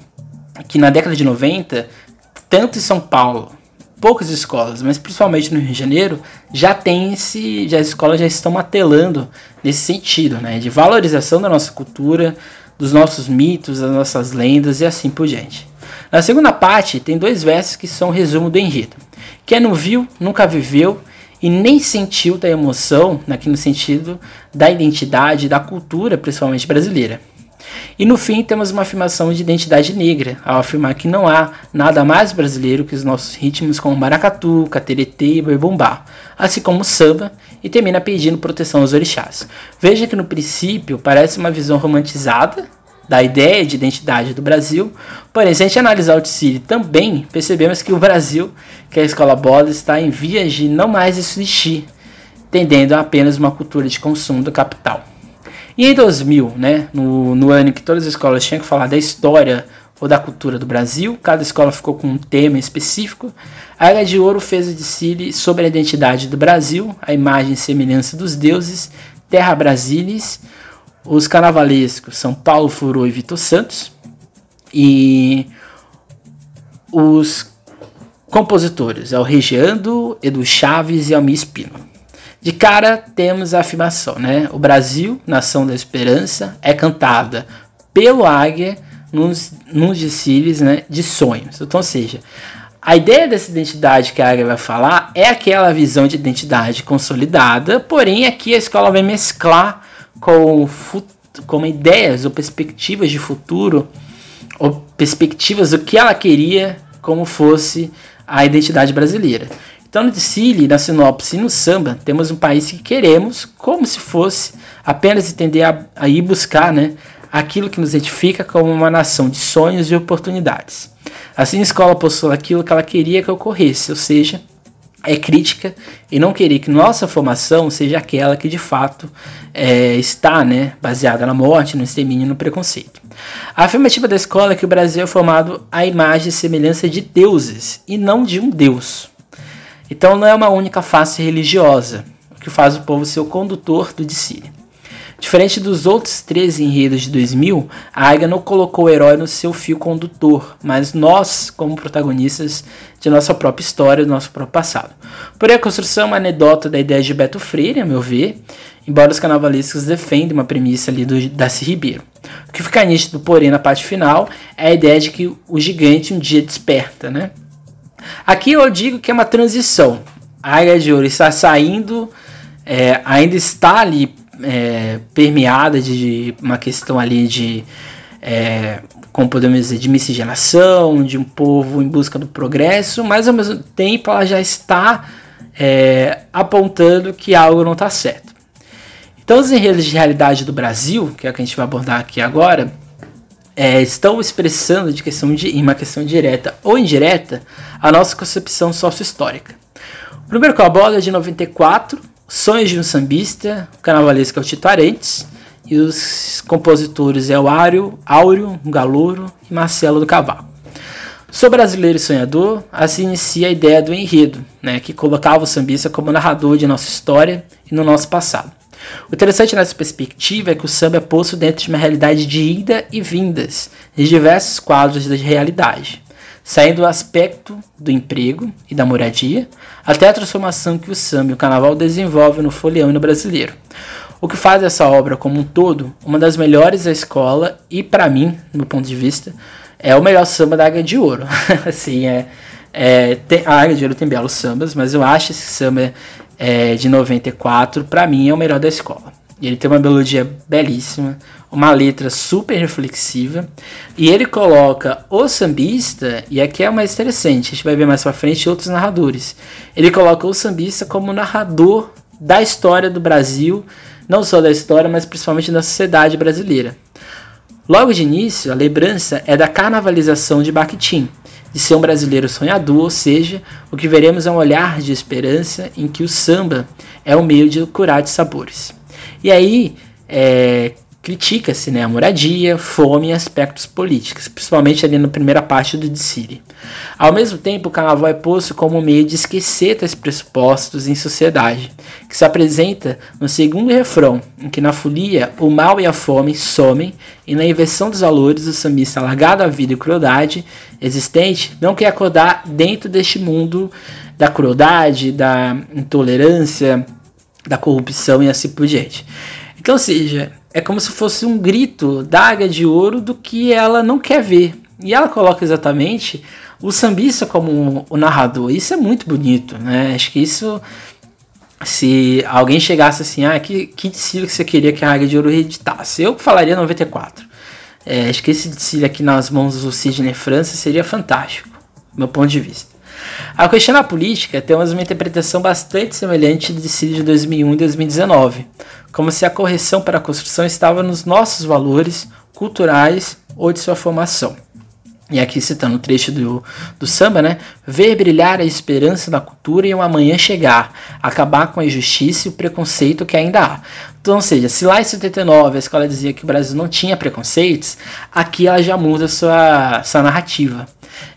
que na década de 90, tanto em São Paulo, poucas escolas, mas principalmente no Rio de Janeiro, já tem esse, já as escolas já estão matelando nesse sentido, né, de valorização da nossa cultura, dos nossos mitos, das nossas lendas e assim por diante. Na segunda parte, tem dois versos que são resumo do enredo. Quem não viu, nunca viveu e nem sentiu da emoção, aqui no sentido da identidade, da cultura, principalmente brasileira. E no fim temos uma afirmação de identidade negra, ao afirmar que não há nada mais brasileiro que os nossos ritmos como maracatu, cateretê e boi bumbá, assim como samba, e termina pedindo proteção aos orixás. Veja que no princípio parece uma visão romantizada da ideia de identidade do Brasil. Porém, se a gente analisar o Tsiri também, percebemos que o Brasil, que é a escola bola, está em vias de não mais existir, tendendo a apenas uma cultura de consumo do capital. E em 2000, né, no, no ano em que todas as escolas tinham que falar da história ou da cultura do Brasil, cada escola ficou com um tema específico, a Era de Ouro fez o Tsiri sobre a identidade do Brasil, a imagem e semelhança dos deuses, Terra Brasilis, os carnavalescos são Paulo Furô e Vitor Santos. E os compositores é o Regiando, Edu Chaves e Almir Espino. De cara temos a afirmação, né? O Brasil, nação da esperança, é cantada pelo Águia nos, nos desfiles né, de sonhos. Então, ou seja, a ideia dessa identidade que a Águia vai falar é aquela visão de identidade consolidada, porém aqui a escola vai mesclar com, com ideias ou perspectivas de futuro, ou perspectivas do que ela queria como fosse a identidade brasileira. Então, no Sicília, na sinopse e no samba, temos um país que queremos como se fosse apenas entender a ir buscar né, aquilo que nos identifica como uma nação de sonhos e oportunidades. Assim, a escola postula aquilo que ela queria que ocorresse, ou seja, é crítica e não querer que nossa formação seja aquela que de fato é, está né, baseada na morte, no extermínio e no preconceito. A afirmativa da escola é que o Brasil é formado à imagem e semelhança de deuses e não de um deus. Então não é uma única face religiosa, que faz o povo ser o condutor do discílio. Diferente dos outros três enredos de 2000, a Aiga não colocou o herói no seu fio condutor, mas nós, como protagonistas de nossa própria história, do nosso próprio passado. Porém, a construção é uma anedota da ideia de Beto Freire, a meu ver, embora os carnavalescos defendam uma premissa ali do Darcy Ribeiro. O que fica nítido, porém, na parte final, é a ideia de que o gigante um dia desperta, né? Aqui eu digo que é uma transição. A Águia de Ouro está saindo, é, ainda está ali é, permeada de uma questão ali de, é, como podemos dizer, de miscigenação, de um povo em busca do progresso, mas ao mesmo tempo ela já está é, apontando que algo não está certo. Então, os enredos de realidade do Brasil, que é o que a gente vai abordar aqui agora, é, estão expressando de questão de, em uma questão direta ou indireta a nossa concepção sócio-histórica. O primeiro que eu abordo é de 94, Sonhos de um Sambista, o carnavalesco é o Tito Arantes, e os compositores é o Áureo, Áureo Galouro e Marcelo do Cavaco. Sou brasileiro e sonhador, assim inicia a ideia do enredo, né, que colocava o sambista como narrador de nossa história e no nosso passado. O interessante nessa perspectiva é que o samba é posto dentro de uma realidade de ida e vindas, de diversos quadros da realidade, saindo do aspecto do emprego e da moradia, até a transformação que o samba e o carnaval desenvolvem no folião brasileiro. O que faz essa obra como um todo uma das melhores da escola e, para mim, no ponto de vista, é o melhor samba da Águia de Ouro. assim, é, é tem, a Águia de Ouro tem belos sambas, mas eu acho esse samba é, de 94, para mim, é o melhor da escola. Ele tem uma melodia belíssima, uma letra super reflexiva, e ele coloca o sambista, e aqui é o mais interessante, a gente vai ver mais pra frente outros narradores. Ele coloca o sambista como narrador da história do Brasil, não só da história, mas principalmente da sociedade brasileira. Logo de início, a lembrança é da carnavalização de Bakhtin, de ser um brasileiro sonhador, ou seja, o que veremos é um olhar de esperança em que o samba é o meio de curar de sabores. E aí, é, critica-se né, a moradia, fome e aspectos políticos, principalmente ali na primeira parte do desfile. Ao mesmo tempo, o carnaval é posto como um meio de esquecer esses pressupostos em sociedade, que se apresenta no segundo refrão, em que na folia o mal e a fome somem, e na inversão dos valores o sambista largado à vida e crueldade existente não quer acordar dentro deste mundo da crueldade, da intolerância, da corrupção e assim por diante. Então, ou seja, é como se fosse um grito da águia de ouro do que ela não quer ver. E ela coloca exatamente o sambista como o narrador. Isso é muito bonito, né? Acho que isso. Se alguém chegasse assim, ah, que, que desfile que você queria que a Águia de Ouro reeditasse? Eu falaria 94. É, acho que esse desfile aqui nas mãos do Sidney França seria fantástico, meu ponto de vista. A questão na política temos uma interpretação bastante semelhante do desfile de 2001 e 2019, como se a correção para a construção estava nos nossos valores culturais ou de sua formação. E aqui citando o trecho do, do samba, né? Ver brilhar a esperança da cultura e um amanhã chegar, acabar com a injustiça e o preconceito que ainda há. Então, ou seja, se lá em 79 a escola dizia que o Brasil não tinha preconceitos, aqui ela já muda sua, sua narrativa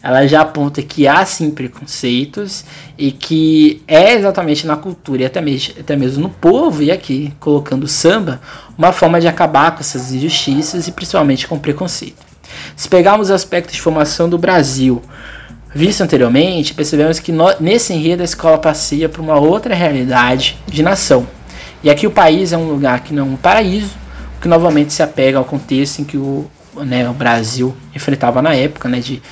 ela já aponta que há sim preconceitos e que é exatamente na cultura e até mesmo, até mesmo no povo, e aqui colocando o samba, uma forma de acabar com essas injustiças e principalmente com preconceito. Se pegarmos o aspecto de formação do Brasil, visto anteriormente, percebemos que no, nesse enredo a escola passeia por uma outra realidade de nação. E aqui o país é um lugar que não é um paraíso, que novamente se apega ao contexto em que o, né, o Brasil enfrentava na época, né, de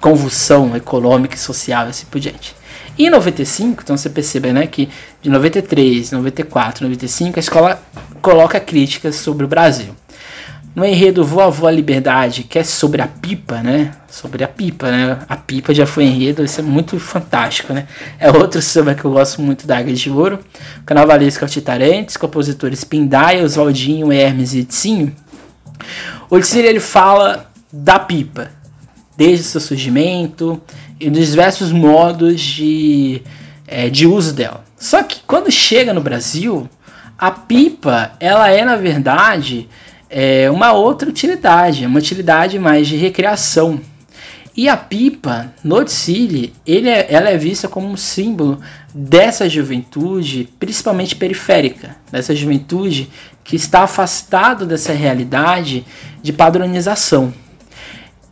convulsão econômica e social e assim por diante. E em 95, então você percebe né, que de 93, 94, 95, a escola coloca críticas sobre o Brasil. No enredo Voa Liberdade, que é sobre a pipa, né? Sobre a pipa, né? A pipa já foi enredo, isso é muito fantástico, né? É outro samba que eu gosto muito da Águia de Ouro. Carnavalesco Altitarantes, compositores Pindaia, Oswaldinho, Hermes e Edsinho. O Odsir, ele fala da pipa, desde seu surgimento e dos diversos modos de, é, de uso dela. Só que quando chega no Brasil, a pipa ela é na verdade é, uma outra utilidade, uma utilidade mais de recreação. E a pipa, no Tsili, ele é, ela é vista como um símbolo dessa juventude, principalmente periférica, dessa juventude que está afastado dessa realidade de padronização.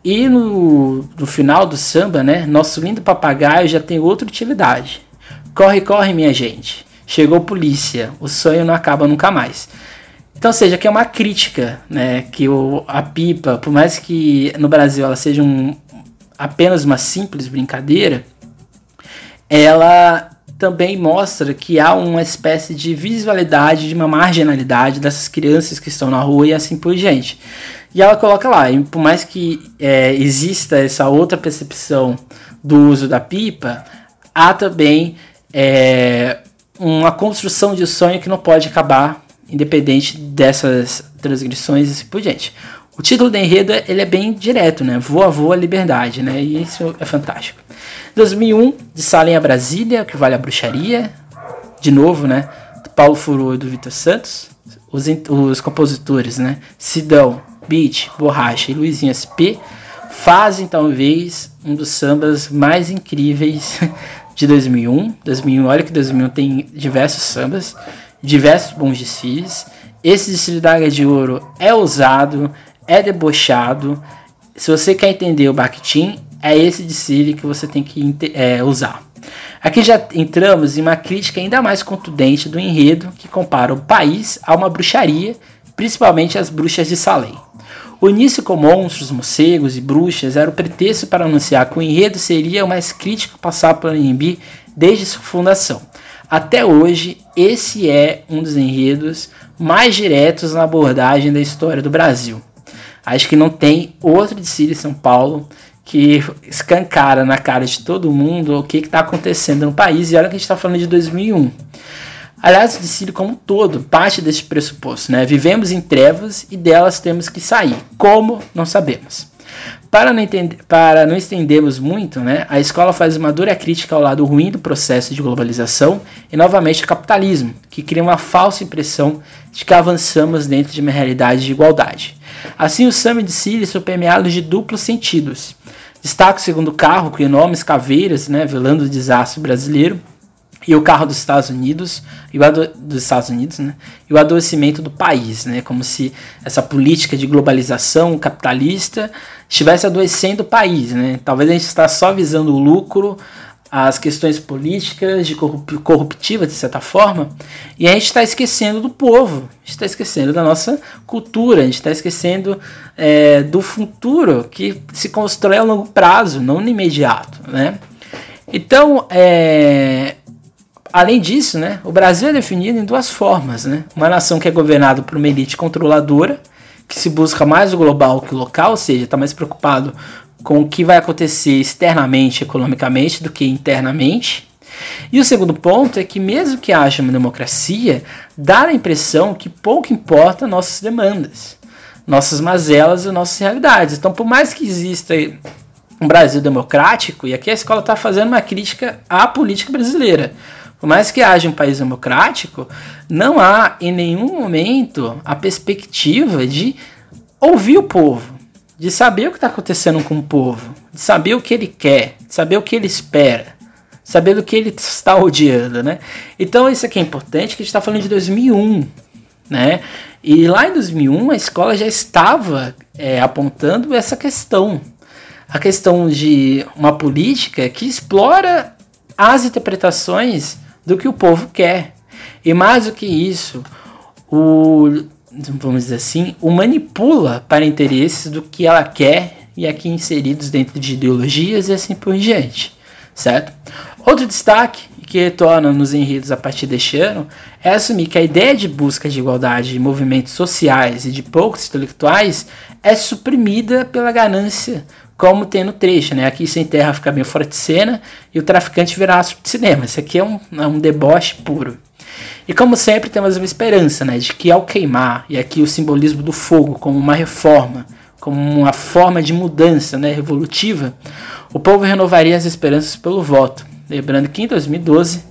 E no, no final do samba, né? Nosso lindo papagaio já tem outra utilidade. Corre, corre, minha gente. Chegou polícia. O sonho não acaba nunca mais. Então, seja, que é uma crítica, né? Que o, a pipa, por mais que no Brasil ela seja um, apenas uma simples brincadeira, ela também mostra que há uma espécie de visualidade, de uma marginalidade dessas crianças que estão na rua e assim por diante. E ela coloca lá, e por mais que é, exista essa outra percepção do uso da pipa, há também é, uma construção de sonho que não pode acabar, independente dessas transgressões e assim por diante. O título do enredo ele é bem direto, né? Voa, voa, liberdade, né? E isso é fantástico. 2001 De Salem a Brasília, que vale a bruxaria. De novo, né? Paulo Furô e do Vitor Santos. Os, os compositores, né? Sidão, Beat, Borracha e Luizinho SP fazem talvez um dos sambas mais incríveis de 2001. 2001, olha que 2001 tem diversos sambas, diversos bons desfiles. Esse desfile da Águia de Ouro é ousado, é debochado. Se você quer entender o Bakhtin, é esse desfile que você tem que é, usar. Aqui já entramos em uma crítica ainda mais contundente do enredo que compara o país a uma bruxaria, principalmente as bruxas de Salem. O início com monstros, morcegos e bruxas era o pretexto para anunciar que o enredo seria o mais crítico passado pelo Anhembi desde sua fundação. Até hoje, esse é um dos enredos mais diretos na abordagem da história do Brasil. Acho que não tem outro de Sírio São Paulo que escancara na cara de todo mundo o que está acontecendo no país. E olha que a gente está falando de 2001. Aliás, o discípulo como um todo parte desse pressuposto, né? Vivemos em trevas e delas temos que sair. Como? Não sabemos. Para não, entender, para não estendermos muito, né, a escola faz uma dura crítica ao lado ruim do processo de globalização e novamente o capitalismo, que cria uma falsa impressão de que avançamos dentro de uma realidade de igualdade. Assim, o Samba de Síria são permeados de duplos sentidos. Destaca o segundo carro, com enormes caveiras, né, velando o desastre brasileiro, e o carro dos Estados Unidos e o dos Estados Unidos, né? E o adoecimento do país, né? Como se essa política de globalização capitalista estivesse adoecendo o país, né? Talvez a gente está só visando o lucro, as questões políticas, de corruptiva de certa forma, e a gente está esquecendo do povo, a gente está esquecendo da nossa cultura, a gente está esquecendo é, do futuro que se constrói a longo prazo, não no imediato, né? Então, é, Além disso, né, o Brasil é definido em duas formas. Né? Uma nação que é governada por uma elite controladora, que se busca mais o global que o local, ou seja, está mais preocupado com o que vai acontecer externamente, economicamente, do que internamente. E o segundo ponto é que, mesmo que haja uma democracia, dá a impressão que pouco importa nossas demandas, nossas mazelas e nossas realidades. Então, por mais que exista um Brasil democrático, e aqui a escola está fazendo uma crítica à política brasileira por mais que haja um país democrático, não há em nenhum momento a perspectiva de ouvir o povo, de saber o que está acontecendo com o povo, de saber o que ele quer, de saber o que ele espera, saber do que ele está odiando, né? Então isso aqui é importante, que a gente está falando de 2001, né? E lá em 2001 a escola já estava é, apontando essa questão, a questão de uma política que explora as interpretações do que o povo quer. E mais do que isso, o vamos dizer assim, o manipula para interesses do que ela quer e aqui inseridos dentro de ideologias e assim por diante, certo? Outro destaque que retorna nos enredos a partir deste ano é assumir que a ideia de busca de igualdade de movimentos sociais e de poucos intelectuais é suprimida pela ganância como tem no trecho, né? Aqui sem terra fica bem fora de cena e o traficante virá astro de cinema. Isso aqui é um, é um deboche puro. E como sempre temos uma esperança, né, de que ao queimar, e aqui o simbolismo do fogo como uma reforma, como uma forma de mudança, né, revolutiva, o povo renovaria as esperanças pelo voto. Lembrando que em 2012,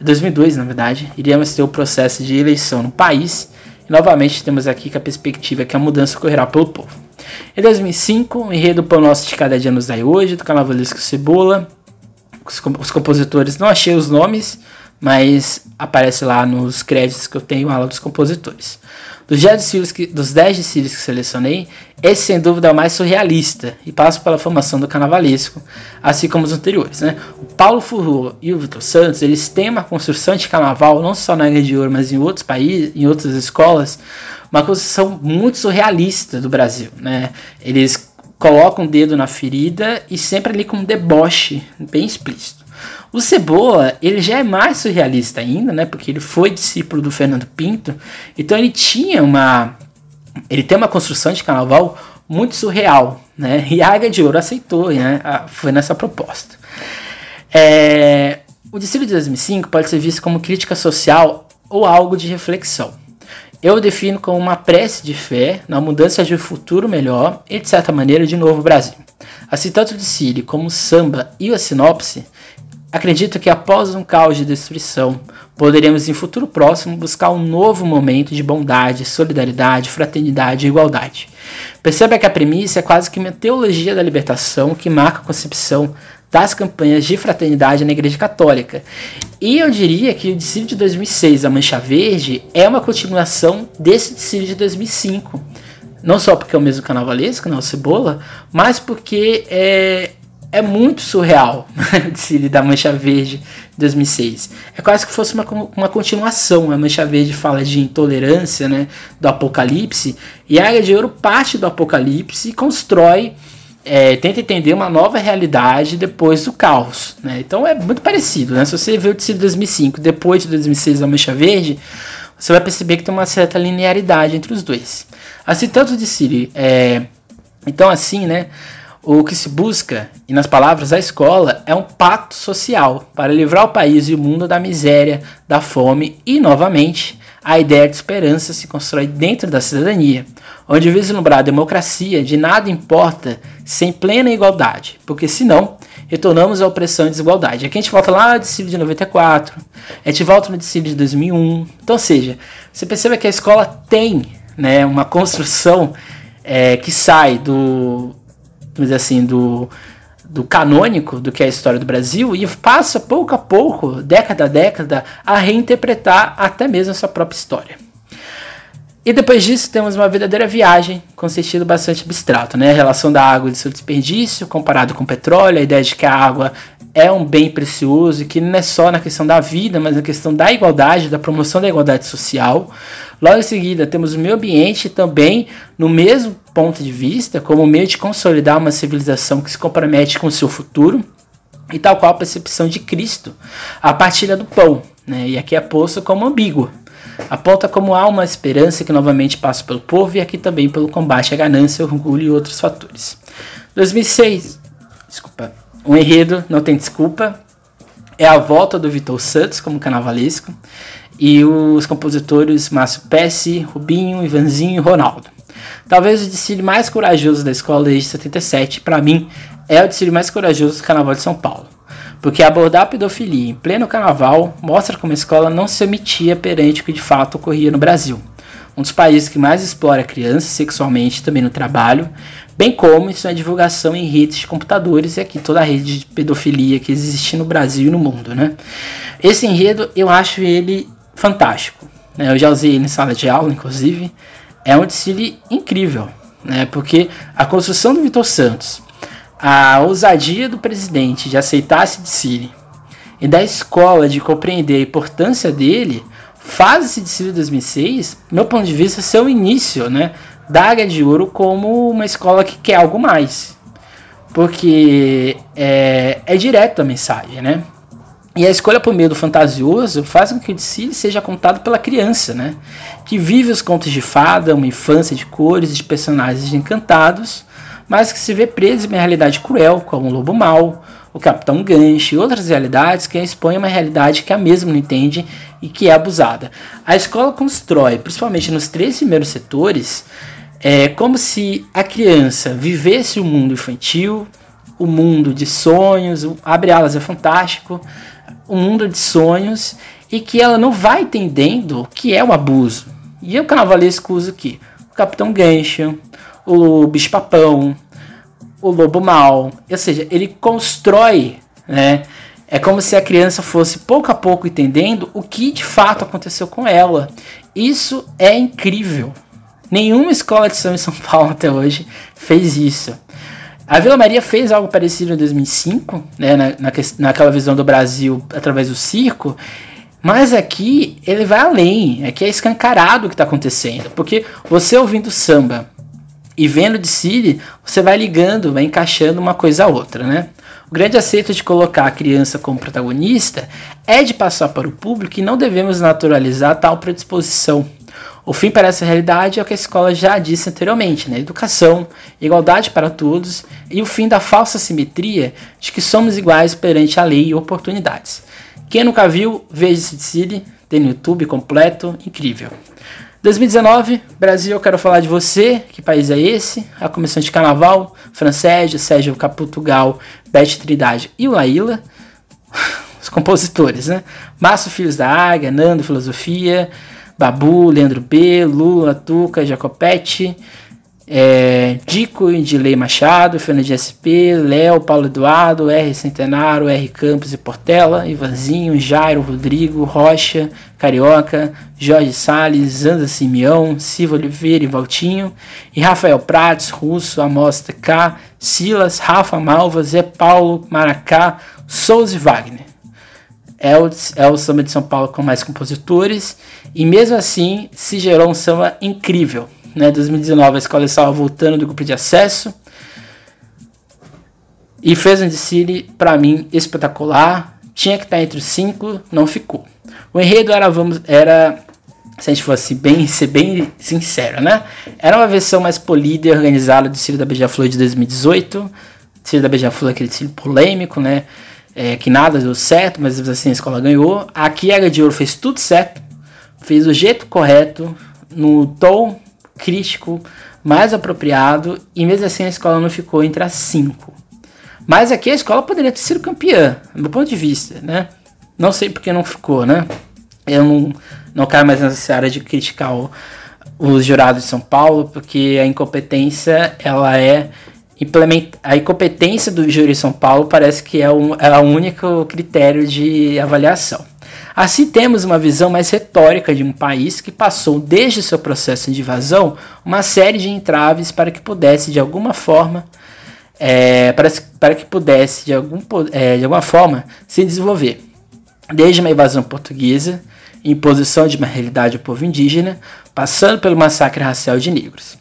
2002 na verdade, iríamos ter o processo de eleição no país, e novamente temos aqui que a perspectiva é que a mudança ocorrerá pelo povo. Em 2005, o enredo Pão Nosso de Cada Dia Nos Dai Hoje, do Carnavalesco Cebola. Os, os, compositores, não achei os nomes, mas aparece lá nos créditos que eu tenho a aula dos compositores. Dos 10 desfiles que, dos 10 desfiles que selecionei, esse sem dúvida é o mais surrealista e passa pela formação do carnavalesco, assim como os anteriores. Né? O Paulo Furro e o Vitor Santos eles têm uma construção de carnaval, não só na Ilha de Ouro, mas em outros países, em outras escolas, uma construção muito surrealista do Brasil. Né? Eles colocam o dedo na ferida e sempre ali com um deboche bem explícito. O Cebola, ele já é mais surrealista ainda, né? Porque ele foi discípulo do Fernando Pinto, então ele tinha uma ele tem uma construção de carnaval muito surreal, né? E a Águia de Ouro aceitou, né? Foi nessa proposta. É, o Distrito de 2005 pode ser visto como crítica social ou algo de reflexão. Eu defino como uma prece de fé na mudança de um futuro melhor e, de certa maneira, de novo Brasil. Assim, tanto de Siri como o samba e a sinopse acredito que após um caos de destruição, poderemos em futuro próximo buscar um novo momento de bondade, solidariedade, fraternidade e igualdade. Perceba que a premissa é quase que uma teologia da libertação que marca a concepção das campanhas de fraternidade na Igreja Católica. E eu diria que o Dicílio de 2006, a Mancha Verde, é uma continuação desse Dicílio de 2005. Não só porque é o mesmo carnavalesco, não, Cebola, mas porque é, é muito surreal o Dicílio da Mancha Verde de 2006. É quase que fosse uma, uma continuação. A Mancha Verde fala de intolerância, né, do Apocalipse, e a Águia de Ouro parte do Apocalipse e constrói é, tenta entender uma nova realidade depois do caos. Né? Então é muito parecido. Né? Se você vê o de 2005 depois de 2006 da Mancha Verde, você vai perceber que tem uma certa linearidade entre os dois. Assim, tanto de Siri. É... Então, assim, né? O que se busca, e nas palavras da escola, é um pacto social para livrar o país e o mundo da miséria, da fome e, novamente, a ideia de esperança se constrói dentro da cidadania, onde vislumbrar a democracia de nada importa sem plena igualdade, porque senão retornamos à opressão e desigualdade. Aqui a gente volta lá no decílio de 94, a gente volta no decílio de 2001. Então, ou seja, você percebe que a escola tem né, uma construção é, que sai do, dizer assim, do do canônico do que é a história do Brasil e passa pouco a pouco, década a década, a reinterpretar até mesmo a sua própria história. E depois disso temos uma verdadeira viagem com sentido bastante abstrato, né? A relação da água e do seu desperdício comparado com o petróleo, a ideia de que a água é um bem precioso e que não é só na questão da vida, mas na questão da igualdade, da promoção da igualdade social. Logo em seguida, temos o meio ambiente também no mesmo ponto de vista, como meio de consolidar uma civilização que se compromete com o seu futuro, e tal qual a percepção de Cristo, a partilha do pão, né? e aqui é posto como ambígua. Aponta como há uma esperança que novamente passa pelo povo e aqui também pelo combate à ganância, orgulho e outros fatores. 2006, desculpa, um enredo, não tem desculpa. É a volta do Vitor Santos como carnavalesco. E os compositores Márcio Pesce, Rubinho, Ivanzinho e Ronaldo. Talvez o desfile mais corajoso da escola desde 77, para mim, é o desfile mais corajoso do Carnaval de São Paulo. Porque abordar a pedofilia em pleno carnaval mostra como a escola não se omitia perante o que de fato ocorria no Brasil. Um dos países que mais explora crianças sexualmente também no trabalho, bem como isso é divulgação em redes de computadores e aqui toda a rede de pedofilia que existe no Brasil e no mundo, né? Esse enredo eu acho ele fantástico. Né? Eu já usei ele em sala de aula, inclusive. É um desfile incrível, né? Porque a construção do Vitor Santos, a ousadia do presidente de aceitar esse desfile e da escola de compreender a importância dele faz esse desfile de 2006, meu ponto de vista, ser o início, né? da Águia de Ouro como uma escola que quer algo mais. Porque é, é direto a mensagem, né? E a escolha por meio do fantasioso faz com que o desfile seja contado pela criança, né? Que vive os contos de fada, uma infância de cores de personagens encantados, mas que se vê preso em uma realidade cruel, como o lobo mau, o Capitão Gancho e outras realidades que expõem uma realidade que a mesma não entende e que é abusada. A escola constrói, principalmente nos três primeiros setores, é como se a criança vivesse o mundo infantil, o mundo de sonhos, abre alas é fantástico, o mundo de sonhos e que ela não vai entendendo o que é o abuso. E o carnavalesco usa o que? O Capitão Gancho, o Bicho Papão, o Lobo Mal. Ou seja, ele constrói, né? É como se a criança fosse pouco a pouco entendendo o que de fato aconteceu com ela. Isso é incrível. Nenhuma escola de samba em São Paulo até hoje fez isso. A Vila Maria fez algo parecido em 2005, né, na, na, naquela visão do Brasil através do circo, mas aqui ele vai além, aqui é escancarado o que está acontecendo, porque você ouvindo samba e vendo de Siri, você vai ligando, vai encaixando uma coisa a outra, né? O grande acerto de colocar a criança como protagonista é de passar para o público que não devemos naturalizar tal predisposição o fim para essa realidade é o que a escola já disse anteriormente, né? Educação, igualdade para todos e o fim da falsa simetria de que somos iguais perante a lei e oportunidades. Quem nunca viu, veja esse City, tem no YouTube completo, incrível. 2019, Brasil, eu quero falar de você. Que país é esse? A Comissão de Carnaval, Francésio, Sérgio Caputugal, Beth Trindade e Laíla. os compositores, né? Márcio Filhos da Águia, Nando Filosofia, Babu, Leandro B, Lula, Tuca, Jacopetti, é, Dico Indilei Machado, Fernando de SP, Léo, Paulo Eduardo, R. Centenário, R. Campos e Portela, Ivanzinho, Jairo, Rodrigo, Rocha, Carioca, Jorge Salles, Anda Simeão, Silva Oliveira e Valtinho, e Rafael Prates, Russo, Amostra K, Silas, Rafa Malva, Zé Paulo, Maracá, Souza e Wagner. É o, é o samba de São Paulo com mais compositores, e mesmo assim se gerou um samba incrível né, 2019 a escola estava voltando do grupo de acesso e fez um desfile para mim espetacular. Tinha que estar entre os cinco, não ficou. O enredo era vamos era se a gente fosse bem ser bem sincero, né? Era uma versão mais polida e organizada do desfile da Beija-Flor de 2018. O desfile da Beija-Flor aquele desfile polêmico, né? É, que nada deu certo, mas assim a escola ganhou. Aqui a de Ouro fez tudo certo, fez o jeito correto, no tom crítico, mais apropriado, e mesmo assim a escola não ficou entre as cinco. Mas aqui a escola poderia ter sido campeã, do meu ponto de vista, né? Não sei porque não ficou, né? Eu não, não quero mais nessa área de criticar o, os jurados de São Paulo, porque a incompetência, ela é implementa a incompetência do júri de São Paulo parece que é, um, é o único critério de avaliação. Assim, temos uma visão mais retórica de um país que passou, desde seu processo de invasão, uma série de entraves para que pudesse, de alguma forma, é, para, para que pudesse, de, algum, é, de alguma forma, se desenvolver. Desde uma invasão portuguesa, imposição de uma realidade ao povo indígena, passando pelo massacre racial de negros.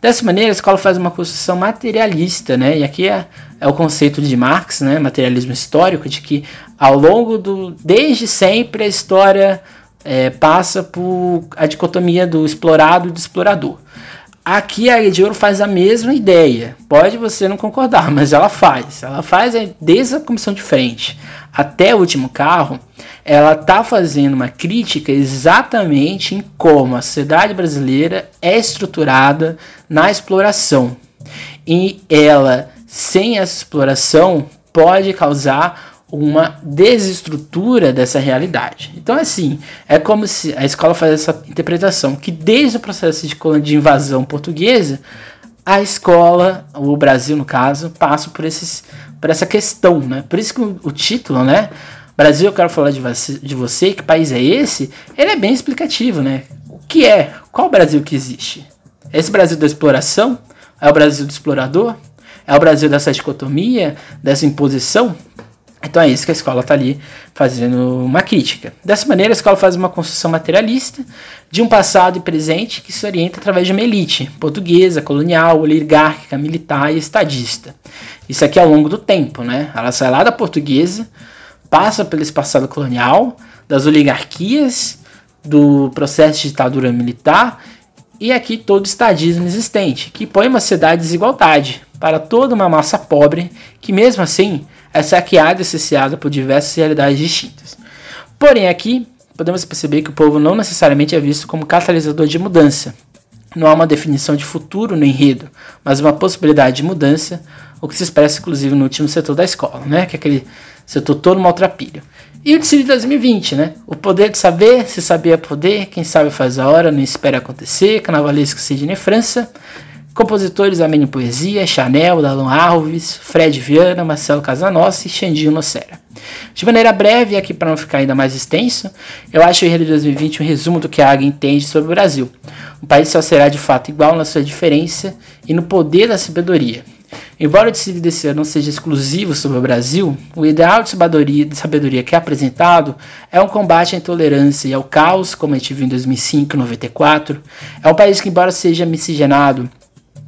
Dessa maneira, a escola faz uma construção materialista, né? E aqui é, é o conceito de Marx, né? Materialismo histórico, de que ao longo do. desde sempre a história é, passa por a dicotomia do explorado e do explorador. Aqui a de Ouro faz a mesma ideia. Pode você não concordar, mas ela faz. Ela faz desde a comissão de frente até o último carro. Ela está fazendo uma crítica exatamente em como a sociedade brasileira é estruturada na exploração. E ela, sem essa exploração, pode causar uma desestrutura dessa realidade. Então, assim, é como se a escola faz essa interpretação que desde o processo de, invasão portuguesa, a escola, o Brasil no caso, passa por, esses, por essa questão, né? Por isso que o, título, né? Brasil, eu quero falar de você, de você, que país é esse? Ele é bem explicativo, né? O que é? Qual o Brasil que existe? É esse Brasil da exploração? É o Brasil do explorador? É o Brasil dessa dicotomia, dessa imposição? Então é isso que a escola está ali fazendo uma crítica. Dessa maneira, a escola faz uma construção materialista de um passado e presente que se orienta através de uma elite portuguesa, colonial, oligárquica, militar e estadista. Isso aqui ao longo do tempo, né? Ela sai lá da portuguesa, passa pelo esse passado colonial, das oligarquias, do processo de ditadura militar e aqui todo o estadismo existente, que põe uma sociedade de desigualdade para toda uma massa pobre que mesmo assim é saqueada e cesseada por diversas realidades distintas. Porém, aqui podemos perceber que o povo não necessariamente é visto como catalisador de mudança. Não há uma definição de futuro no enredo, mas uma possibilidade de mudança, o que se expressa inclusive no último setor da escola, né? que é aquele setor todo maltrapilho. E o desfile de 2020, né? O poder de saber, se saber é poder, quem sabe faz a hora, não espera acontecer, carnavalesco Sidney França, Compositores Amênio Poesia, Chanel, Dalon Alves, Fred Viana, Marcelo Casanossi e Xandinho Nocera. De maneira breve, aqui para não ficar ainda mais extenso, eu acho o Enredo de 2020 um resumo do que a AGA entende sobre o Brasil. Um país só será de fato igual na sua diferença e no poder da sabedoria. Embora o desfile desse ano não seja exclusivo sobre o Brasil, o ideal de sabedoria, de sabedoria que é apresentado é um combate à intolerância e ao caos, como a gente viu em 2005 e 94. É um país que, embora seja miscigenado,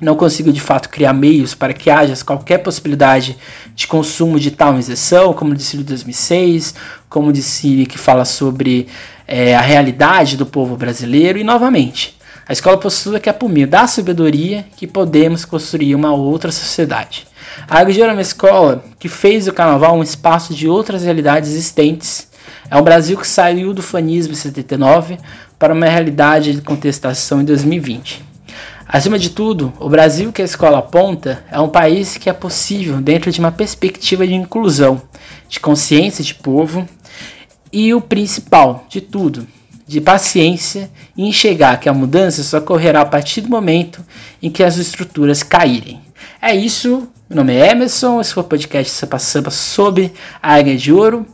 não consigo de fato criar meios para que haja qualquer possibilidade de consumo de tal isenção, como disse em 2006, como disse que fala sobre é, a realidade do povo brasileiro, e novamente, a escola possui que é por meio da sabedoria que podemos construir uma outra sociedade. A Agro é uma escola que fez do carnaval um espaço de outras realidades existentes. É um Brasil que saiu do fanismo em 79 para uma realidade de contestação em 2020. Acima de tudo, o Brasil que a escola aponta é um país que é possível dentro de uma perspectiva de inclusão, de consciência de povo E o principal de tudo, de paciência e enxergar que a mudança só ocorrerá a partir do momento em que as estruturas caírem. É isso, meu nome é Emerson, esse foi o podcast Sampa Sampa sobre a Águia de Ouro.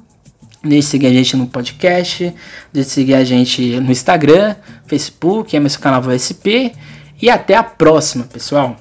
Deixe seguir a gente no podcast, deixe seguir a gente no Instagram, Facebook, Emerson Canal SP. E até a próxima, pessoal!